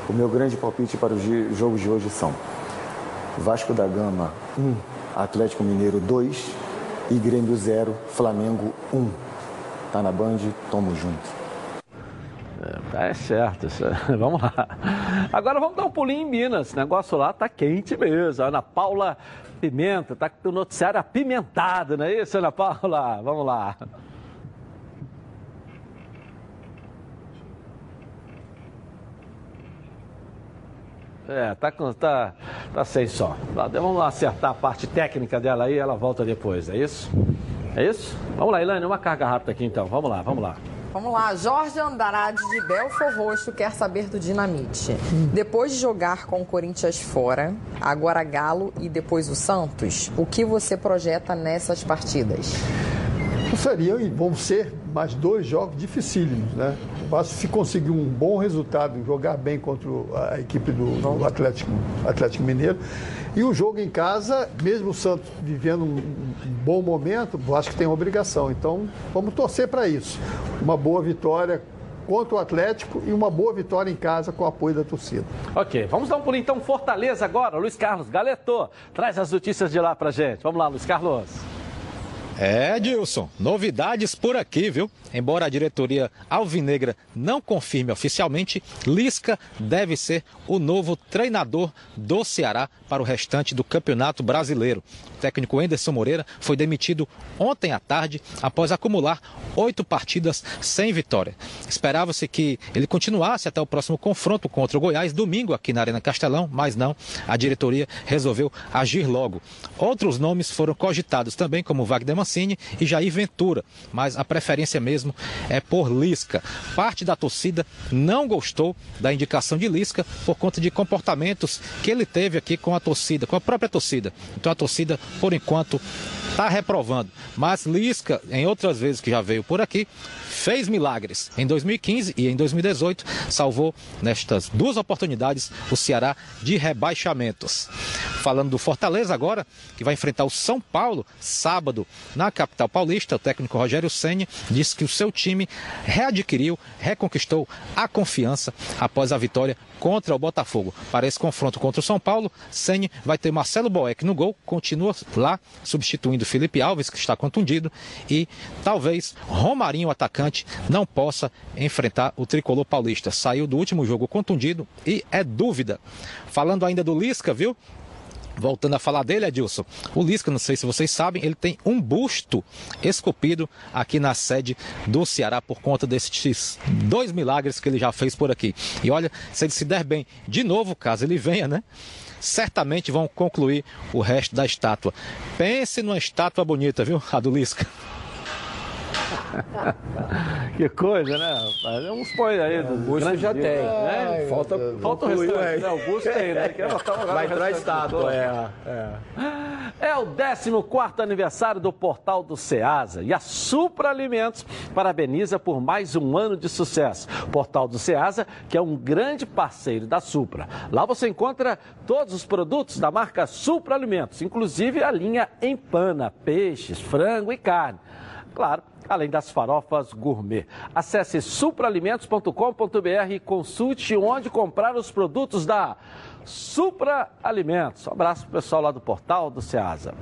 O meu grande palpite para os jogos de hoje são Vasco da Gama 1, Atlético Mineiro 2 e Grêmio 0, Flamengo 1. Tá na Band, tamo junto. É, é certo, é- vamos lá. Agora vamos dar um pulinho em Minas. O negócio lá tá quente mesmo. Ana Paula Pimenta, tá com o noticiário apimentado, não é isso, Ana Paula? Vamos lá. É, tá, tá, tá sem som. Lá, Vamos lá acertar a parte técnica dela aí, ela volta depois, é isso? É isso? Vamos lá, Ilane, uma carga rápida aqui então. Vamos lá, vamos lá. Vamos lá, Jorge Andrade de Belfor Roxo quer saber do Dinamite. Depois de jogar com o Corinthians fora, agora Galo e depois o Santos, o que você projeta nessas partidas? Seriam e vão ser mais dois jogos dificílimos, né? O Vasco, se conseguir um bom resultado, jogar bem contra a equipe do, do Atlético, Atlético Mineiro. E o jogo em casa, mesmo o Santos vivendo um, um bom momento, o Vasco tem obrigação. Então, vamos torcer para isso. Uma boa vitória contra o Atlético e uma boa vitória em casa com o apoio da torcida. Ok, vamos dar um pulinho então Fortaleza agora. Luiz Carlos Galeto, traz as notícias de lá pra gente. Vamos lá, Luiz Carlos. É, Dilson, novidades por aqui, viu? Embora a diretoria alvinegra não confirme oficialmente, Lisca deve ser o novo treinador do Ceará para o restante do Campeonato Brasileiro. O técnico Anderson Moreira foi demitido ontem à tarde após acumular oito partidas sem vitória. Esperava-se que ele continuasse até o próximo confronto contra o Goiás, domingo aqui na Arena Castelão, mas não, a diretoria resolveu agir logo. Outros nomes foram cogitados também, como Wagner Mancini e Jair Ventura, mas a preferência mesmo é por Lisca. Parte da torcida não gostou da indicação de Lisca por conta de comportamentos que ele teve aqui com a torcida, com a própria torcida. Então a torcida, por enquanto, está reprovando. Mas Lisca, em outras vezes que já veio por aqui, fez milagres. Em 2015 e em 2018, salvou nestas duas oportunidades o Ceará de rebaixamentos. Falando do Fortaleza agora, que vai enfrentar o São Paulo sábado na capital paulista, o técnico Rogério Ceni disse que o seu time readquiriu, reconquistou a confiança após a vitória contra o Botafogo. Para esse confronto contra o São Paulo, Ceni vai ter Marcelo Boeck no gol, continua lá substituindo Felipe Alves, que está contundido, e talvez Romarinho, o não possa enfrentar o tricolor paulista. Saiu do último jogo contundido e é dúvida. Falando ainda do Lisca, viu? Voltando a falar dele, Edilson, o Lisca, não sei se vocês sabem, ele tem um busto esculpido aqui na sede do Ceará por conta desses dois milagres que ele já fez por aqui. E olha, se ele se der bem de novo, caso ele venha, né? certamente vão concluir o resto da estátua. Pense numa estátua bonita, viu, a do Lisca. que coisa, né? rapaz? É um spoiler aí. do busto grande já dia, tem. né? Ai, Falta- falta o o restante, né? O busto tem, né? Que Vai entrar estátua, é, é. É o 14 aniversário do Portal do Ceasa e a Supra Alimentos parabeniza por mais um ano de sucesso. Portal do Ceasa, que é um grande parceiro da Supra. Lá você encontra todos os produtos da marca Supra Alimentos, inclusive a linha Empana, peixes, frango e carne. Claro, além das farofas gourmet. Acesse supraalimentos.com.br e consulte onde comprar os produtos da Supra Alimentos. Um abraço pro pessoal lá do portal do Ceasa.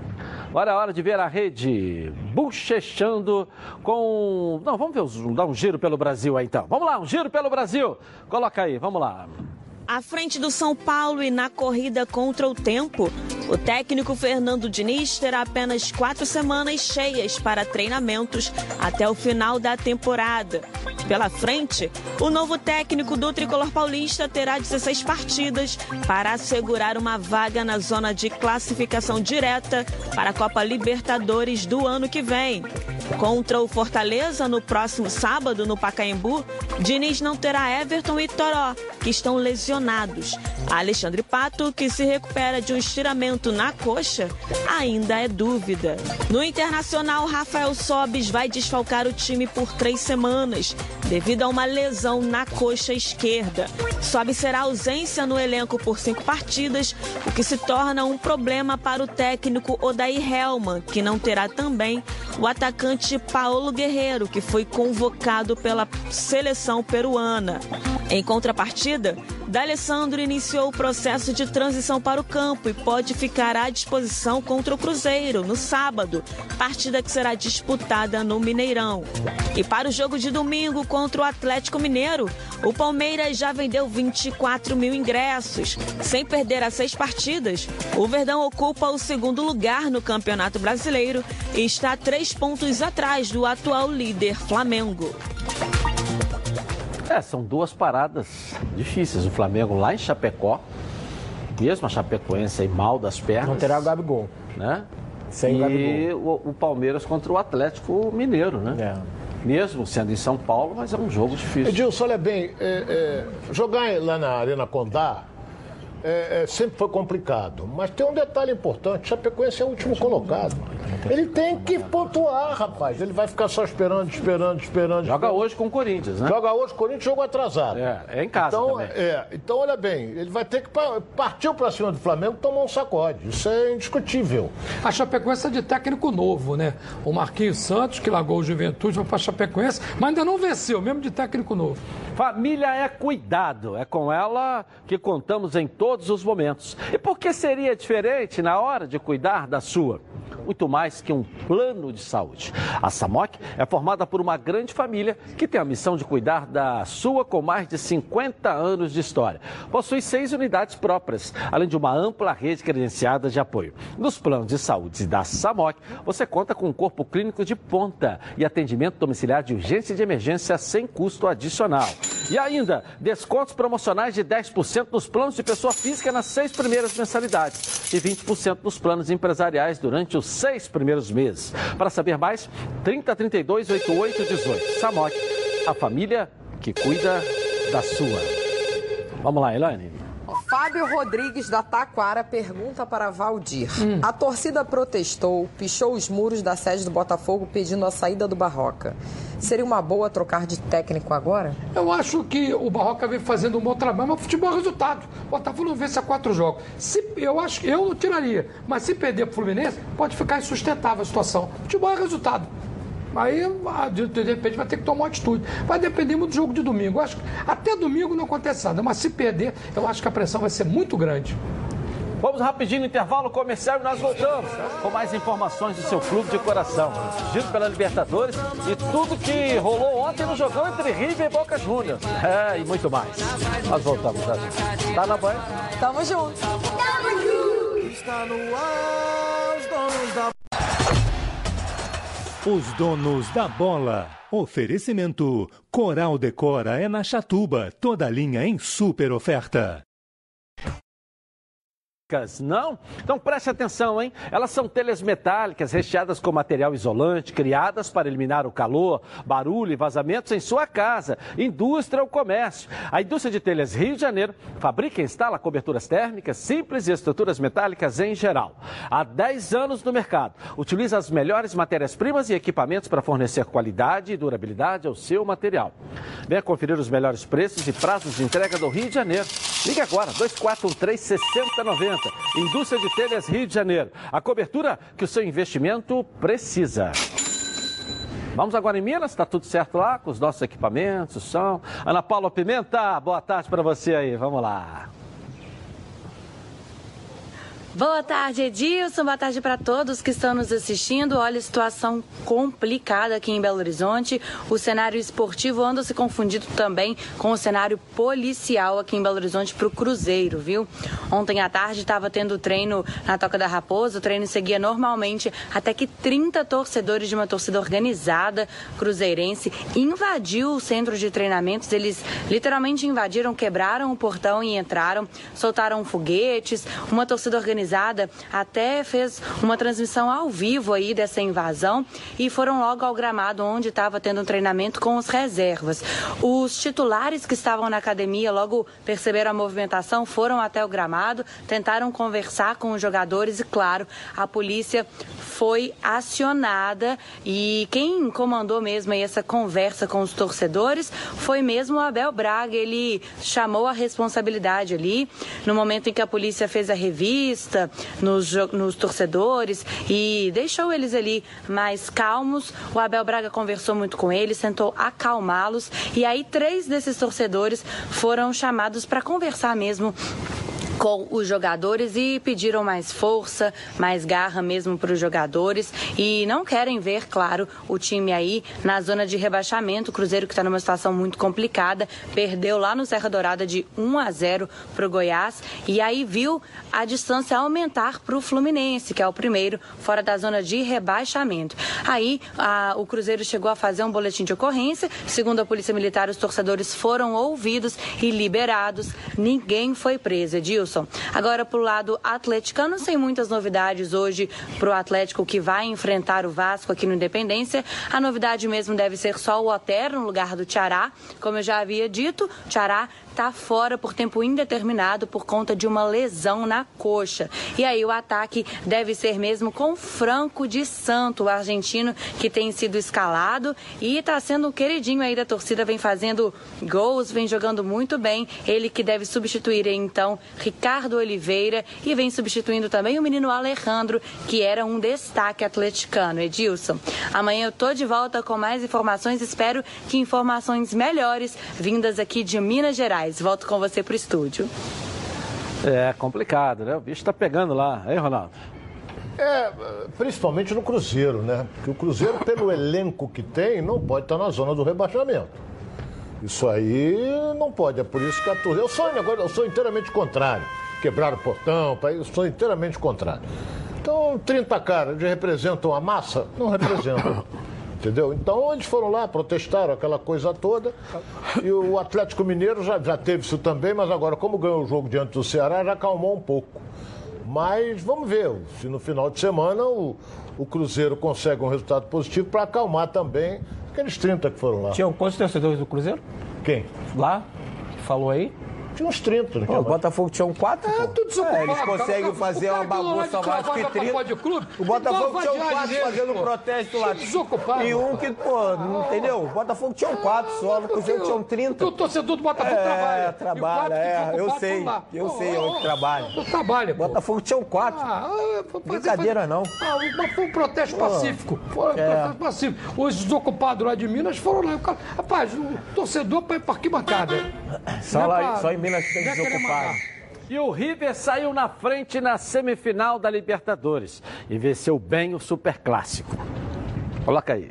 Agora é hora de ver a rede bochechando com. Não, vamos ver, dar um giro pelo Brasil aí então. Vamos lá, um giro pelo Brasil. Coloca aí, vamos lá. À frente do São Paulo e na corrida contra o tempo, o técnico Fernando Diniz terá apenas quatro semanas cheias para treinamentos até o final da temporada. Pela frente, o novo técnico do tricolor paulista terá 16 partidas para assegurar uma vaga na zona de classificação direta para a Copa Libertadores do ano que vem. Contra o Fortaleza no próximo sábado no Pacaembu, Diniz não terá Everton e Toró, que estão lesionados. Alexandre Pato, que se recupera de um estiramento na coxa, ainda é dúvida. No Internacional, Rafael Sobis vai desfalcar o time por três semanas, devido a uma lesão na coxa esquerda. Sobis será ausência no elenco por cinco partidas, o que se torna um problema para o técnico Odair Helman, que não terá também o atacante Paulo Guerreiro, que foi convocado pela seleção peruana. Em contrapartida, D'Alessandro iniciou o processo de transição para o campo e pode ficar à disposição contra o Cruzeiro no sábado, partida que será disputada no Mineirão. E para o jogo de domingo contra o Atlético Mineiro, o Palmeiras já vendeu 24 mil ingressos. Sem perder as seis partidas, o Verdão ocupa o segundo lugar no Campeonato Brasileiro e está três pontos atrás do atual líder Flamengo. É, são duas paradas difíceis. O Flamengo lá em Chapecó, mesmo a Chapecoense aí mal das pernas. Não terá o Gabigol. Né? Sem o e o, o Palmeiras contra o Atlético Mineiro, né? Mesmo sendo em São Paulo, mas é um jogo difícil. Edilson, olha bem, é, é, jogar lá na Arena Condá é, é, sempre foi complicado. Mas tem um detalhe importante: Chapecoense é o último colocado. Ele tem que pontuar, rapaz. Ele vai ficar só esperando, esperando, esperando. Joga hoje com o Corinthians, né? Joga hoje, Corinthians jogo atrasado. É, é em casa então, também. É, então, olha bem, ele vai ter que pa- partir para cima do Flamengo e tomar um sacode. Isso é indiscutível. A Chapecoense é de técnico novo, né? O Marquinhos Santos, que largou o Juventude, foi para a Chapecoense, mas ainda não venceu, mesmo de técnico novo. Família é cuidado, é com ela que contamos em todos os momentos. E por que seria diferente na hora de cuidar da sua? Muito mais que um plano de saúde. A SAMOC é formada por uma grande família que tem a missão de cuidar da sua com mais de 50 anos de história. Possui seis unidades próprias, além de uma ampla rede credenciada de apoio. Nos planos de saúde da SAMOC, você conta com um corpo clínico de ponta e atendimento domiciliar de urgência e de emergência sem custo adicional. E ainda, descontos promocionais de 10% nos planos de pessoa física nas seis primeiras mensalidades e 20% nos planos empresariais durante os seis primeiros meses. Para saber mais, 30 32 88 18. SAMOC, a família que cuida da sua. Vamos lá, Elaine. Fábio Rodrigues da Taquara pergunta para Valdir. A torcida protestou, pichou os muros da sede do Botafogo pedindo a saída do Barroca. Seria uma boa trocar de técnico agora? Eu acho que o Barroca vem fazendo um bom trabalho, mas futebol é resultado. O Botafogo não vence a quatro jogos. Se, eu acho que eu não tiraria, mas se perder para o Fluminense, pode ficar insustentável a situação. Futebol é resultado. Aí, ah, de, repente, vai ter que tomar uma atitude. Vai depender muito do jogo de domingo. Acho que até domingo não acontece nada, mas se perder, eu acho que a pressão vai ser muito grande. Vamos rapidinho no intervalo comercial e nós voltamos com mais informações do seu clube de coração. Giro pela Libertadores e tudo que rolou ontem no jogão entre River e Boca Juniors. É, e muito mais. Nós voltamos já. Tá na banha? Tamo junto. Está no ar, os donos da Os donos da bola. Oferecimento: Coral Decora é na Chatuba, toda linha em super oferta. Não? Então preste atenção, hein? Elas são telhas metálicas recheadas com material isolante, criadas para eliminar o calor, barulho e vazamentos em sua casa, indústria ou comércio. A indústria de telhas Rio de Janeiro fabrica e instala coberturas térmicas simples e estruturas metálicas em geral. Há 10 anos no mercado, utiliza as melhores matérias-primas e equipamentos para fornecer qualidade e durabilidade ao seu material. Venha conferir os melhores preços e prazos de entrega do Rio de Janeiro. Ligue agora, 2413 6090. Indústria de Telhas Rio de Janeiro. A cobertura que o seu investimento precisa. Vamos agora em Minas, está tudo certo lá com os nossos equipamentos, som. Ana Paula Pimenta, boa tarde para você aí, vamos lá. Boa tarde, Edilson. Boa tarde para todos que estão nos assistindo. Olha, situação complicada aqui em Belo Horizonte. O cenário esportivo anda se confundindo também com o cenário policial aqui em Belo Horizonte para o Cruzeiro, viu? Ontem à tarde estava tendo treino na Toca da Raposa. O treino seguia normalmente até que 30 torcedores de uma torcida organizada cruzeirense invadiu o centro de treinamentos. Eles literalmente invadiram, quebraram o portão e entraram, soltaram foguetes. Uma torcida organizada até fez uma transmissão ao vivo aí dessa invasão e foram logo ao gramado onde estava tendo um treinamento com os reservas. Os titulares que estavam na academia logo perceberam a movimentação, foram até o gramado, tentaram conversar com os jogadores e, claro, a polícia foi acionada e quem comandou mesmo essa conversa com os torcedores foi mesmo o Abel Braga. Ele chamou a responsabilidade ali no momento em que a polícia fez a revista nos, nos torcedores e deixou eles ali mais calmos. O Abel Braga conversou muito com eles, tentou acalmá-los e aí três desses torcedores foram chamados para conversar mesmo com os jogadores e pediram mais força, mais garra mesmo para os jogadores e não querem ver, claro, o time aí na zona de rebaixamento. O Cruzeiro que está numa situação muito complicada, perdeu lá no Serra Dourada de 1 a 0 para o Goiás e aí viu a distância aumentar para o Fluminense, que é o primeiro fora da zona de rebaixamento. Aí a, o Cruzeiro chegou a fazer um boletim de ocorrência. Segundo a Polícia Militar, os torcedores foram ouvidos e liberados. Ninguém foi preso, Edilson. Agora, para o lado atleticano, sem muitas novidades hoje para o Atlético que vai enfrentar o Vasco aqui no Independência. A novidade mesmo deve ser só o Otero no lugar do Tiará. Como eu já havia dito, Tiará está fora por tempo indeterminado por conta de uma lesão na coxa. E aí o ataque deve ser mesmo com Franco de Santo, o argentino que tem sido escalado e está sendo um queridinho aí da torcida, vem fazendo gols, vem jogando muito bem. Ele que deve substituir então Ricardo Oliveira e vem substituindo também o menino Alejandro, que era um destaque atleticano. Edilson, amanhã eu tô de volta com mais informações, espero que informações melhores vindas aqui de Minas Gerais. Volto com você pro estúdio. É complicado, né? O bicho tá pegando lá, hein, Ronaldo? É, principalmente no Cruzeiro, né? Porque o Cruzeiro, pelo elenco que tem, não pode estar na zona do rebaixamento. Isso aí não pode, é por isso que a torcida. Eu sou, agora, eu sou inteiramente contrário. Quebrar o portão, eu sou inteiramente contrário. Então, 30 caras representam a massa? Não representam. Entendeu? Então eles foram lá, protestaram aquela coisa toda. E o Atlético Mineiro já, já teve isso também, mas agora, como ganhou o jogo diante do Ceará, já acalmou um pouco. Mas vamos ver se no final de semana o, o Cruzeiro consegue um resultado positivo para acalmar também aqueles 30 que foram lá. Tinham quantos torcedores do Cruzeiro? Quem? Lá? Falou aí? Tinha uns 30. Pô, o Botafogo tinha um 4, pô. tudo desocupado, É, eles conseguem cara. fazer uma bagunça de mais que cravata pra 30. pode clube. O Botafogo tinha um vadiagem 4 deles, fazendo pô. protesto lá. Desocupado. E um que, pô, não entendeu? O Botafogo tinha um 4 só, o Cruzeiro tinha um 30. O torcedor do Botafogo É, trabalha. trabalha, é, quatro que eu sei, eu sei onde trabalha. Trabalha, pô. Botafogo tinha um 4. Ah, fazer- Brincadeira, não. Ah, mas foi um protesto pacífico. Foi um é. protesto pacífico. Os desocupados lá de Minas foram lá. Rapaz, o torcedor para ir para arquibancada. Só, é lá, pra- só em Minas tem desocupado. E o River saiu na frente na semifinal da Libertadores e venceu bem o Superclássico. Coloca aí.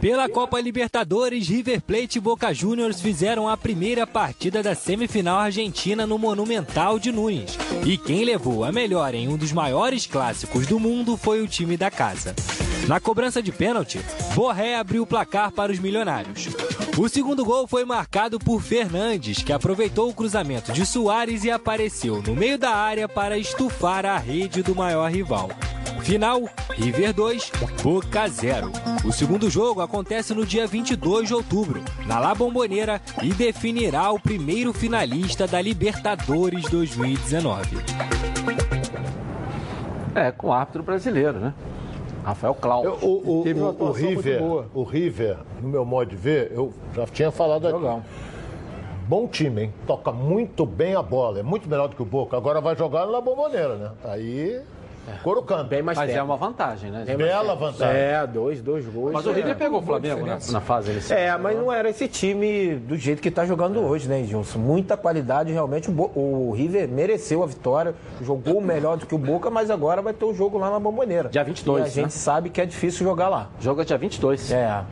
Pela Copa Libertadores, River Plate e Boca Juniors fizeram a primeira partida da semifinal argentina no Monumental de Nunes. E quem levou a melhor em um dos maiores clássicos do mundo foi o time da casa. Na cobrança de pênalti, Borré abriu o placar para os milionários. O segundo gol foi marcado por Fernandes, que aproveitou o cruzamento de Soares e apareceu no meio da área para estufar a rede do maior rival. Final: River 2, Boca 0. O segundo jogo acontece no dia 22 de outubro, na La Bombonera, e definirá o primeiro finalista da Libertadores 2019. É, com o árbitro brasileiro, né? Rafael Cláudio. Eu- o, o, Teve uma o- o River, o River, no meu modo de ver, eu já tinha falado aqui. Bom time, hein? Toca muito bem a bola. É muito melhor do que o Boca. Agora vai jogar na bomboneira, né? Aí. Couro canta. Bem Mas é uma vantagem, né? Bela vantagem. É, dois, dois gols. Mas o River é. pegou o Flamengo na, na fase inicial. É, mas não era esse time do jeito que está jogando hoje, né, Gilson? Muita qualidade, realmente. O, o River mereceu a vitória, jogou melhor do que o Boca, mas agora vai ter o jogo lá na Bomboneira. Dia 22, E a gente né? sabe que é difícil jogar lá. Joga dia 22. É.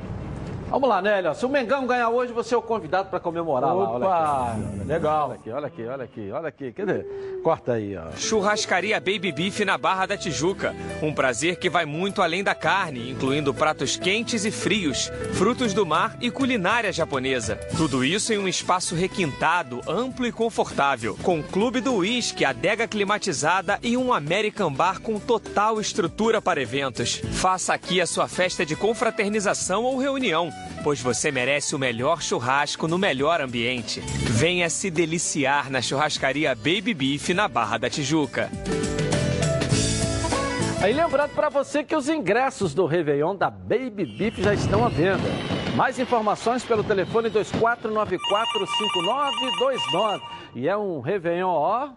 Vamos lá, Nélio. Se o Mengão ganhar hoje, você é o convidado para comemorar lá. Olha Opa, aqui. legal. Olha aqui, olha aqui, olha aqui, olha aqui. Cadê? Corta aí, ó. Churrascaria Baby Beef na Barra da Tijuca. Um prazer que vai muito além da carne, incluindo pratos quentes e frios, frutos do mar e culinária japonesa. Tudo isso em um espaço requintado, amplo e confortável, com clube do uísque, adega climatizada e um American Bar com total estrutura para eventos. Faça aqui a sua festa de confraternização ou reunião, pois você merece o melhor churrasco no melhor ambiente. Venha se deliciar na churrascaria Baby Beef na Barra da Tijuca. Aí lembrando para você que os ingressos do Réveillon da Baby Beef já estão à venda. Mais informações pelo telefone 24945929. E é um Réveillon, ó,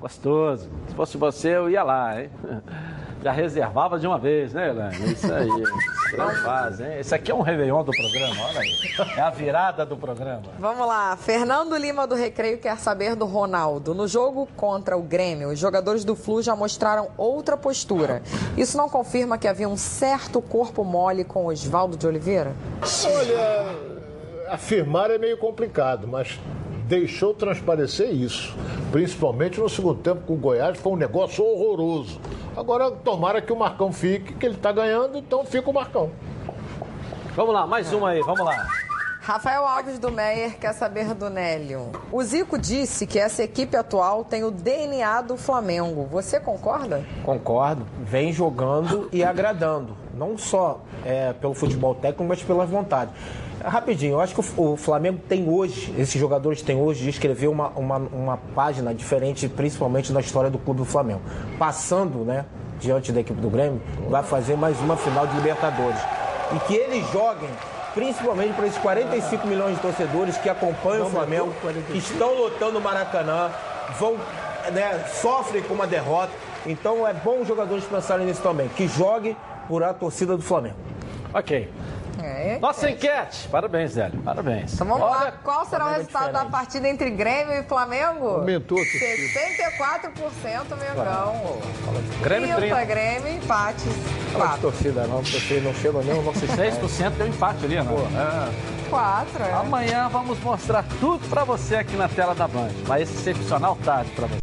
gostoso. Se fosse você, eu ia lá, hein? Já reservava de uma vez, né, Elaine? Isso aí. Não faz, hein? Esse aqui é um Réveillon do programa, olha aí. É a virada do programa. Vamos lá, Fernando Lima do Recreio quer saber do Ronaldo. No jogo contra o Grêmio, os jogadores do Flu já mostraram outra postura. Isso não confirma que havia um certo corpo mole com Oswaldo de Oliveira? Olha, afirmar é meio complicado, mas deixou transparecer isso. Principalmente no segundo tempo com o Goiás, foi um negócio horroroso. Agora, tomara que o Marcão fique, que ele está ganhando, então fica o Marcão. Vamos lá, mais uma aí, vamos lá. Rafael Alves do Meyer quer saber do Nélio. O Zico disse que essa equipe atual tem o DNA do Flamengo. Você concorda? Concordo. Vem jogando e agradando. Não só é, pelo futebol técnico, mas pela vontade. Rapidinho, eu acho que o Flamengo tem hoje, esses jogadores têm hoje de escrever uma, uma, uma página diferente, principalmente na história do clube do Flamengo. Passando, né, diante da equipe do Grêmio, vai fazer mais uma final de Libertadores. E que eles joguem, principalmente para esses 45 milhões de torcedores que acompanham o Flamengo, que estão lotando o Maracanã, vão, né, sofrem com uma derrota. Então é bom os jogadores pensarem nisso também, que jogue por a torcida do Flamengo. Ok. É. Nossa enquete. Parabéns, Zélio. Parabéns. Então vamos lá, qual será o resultado da partida entre Grêmio e Flamengo? Aumentou a 64% Mengão. Grêmio, 30 30. Grêmio, empate. Fala de 4. torcida não, porque não chega nem o nosso 6% deu empate ali, né? É. 4, é. Amanhã vamos mostrar tudo pra você aqui na tela da Band. Vai excepcional tarde pra você.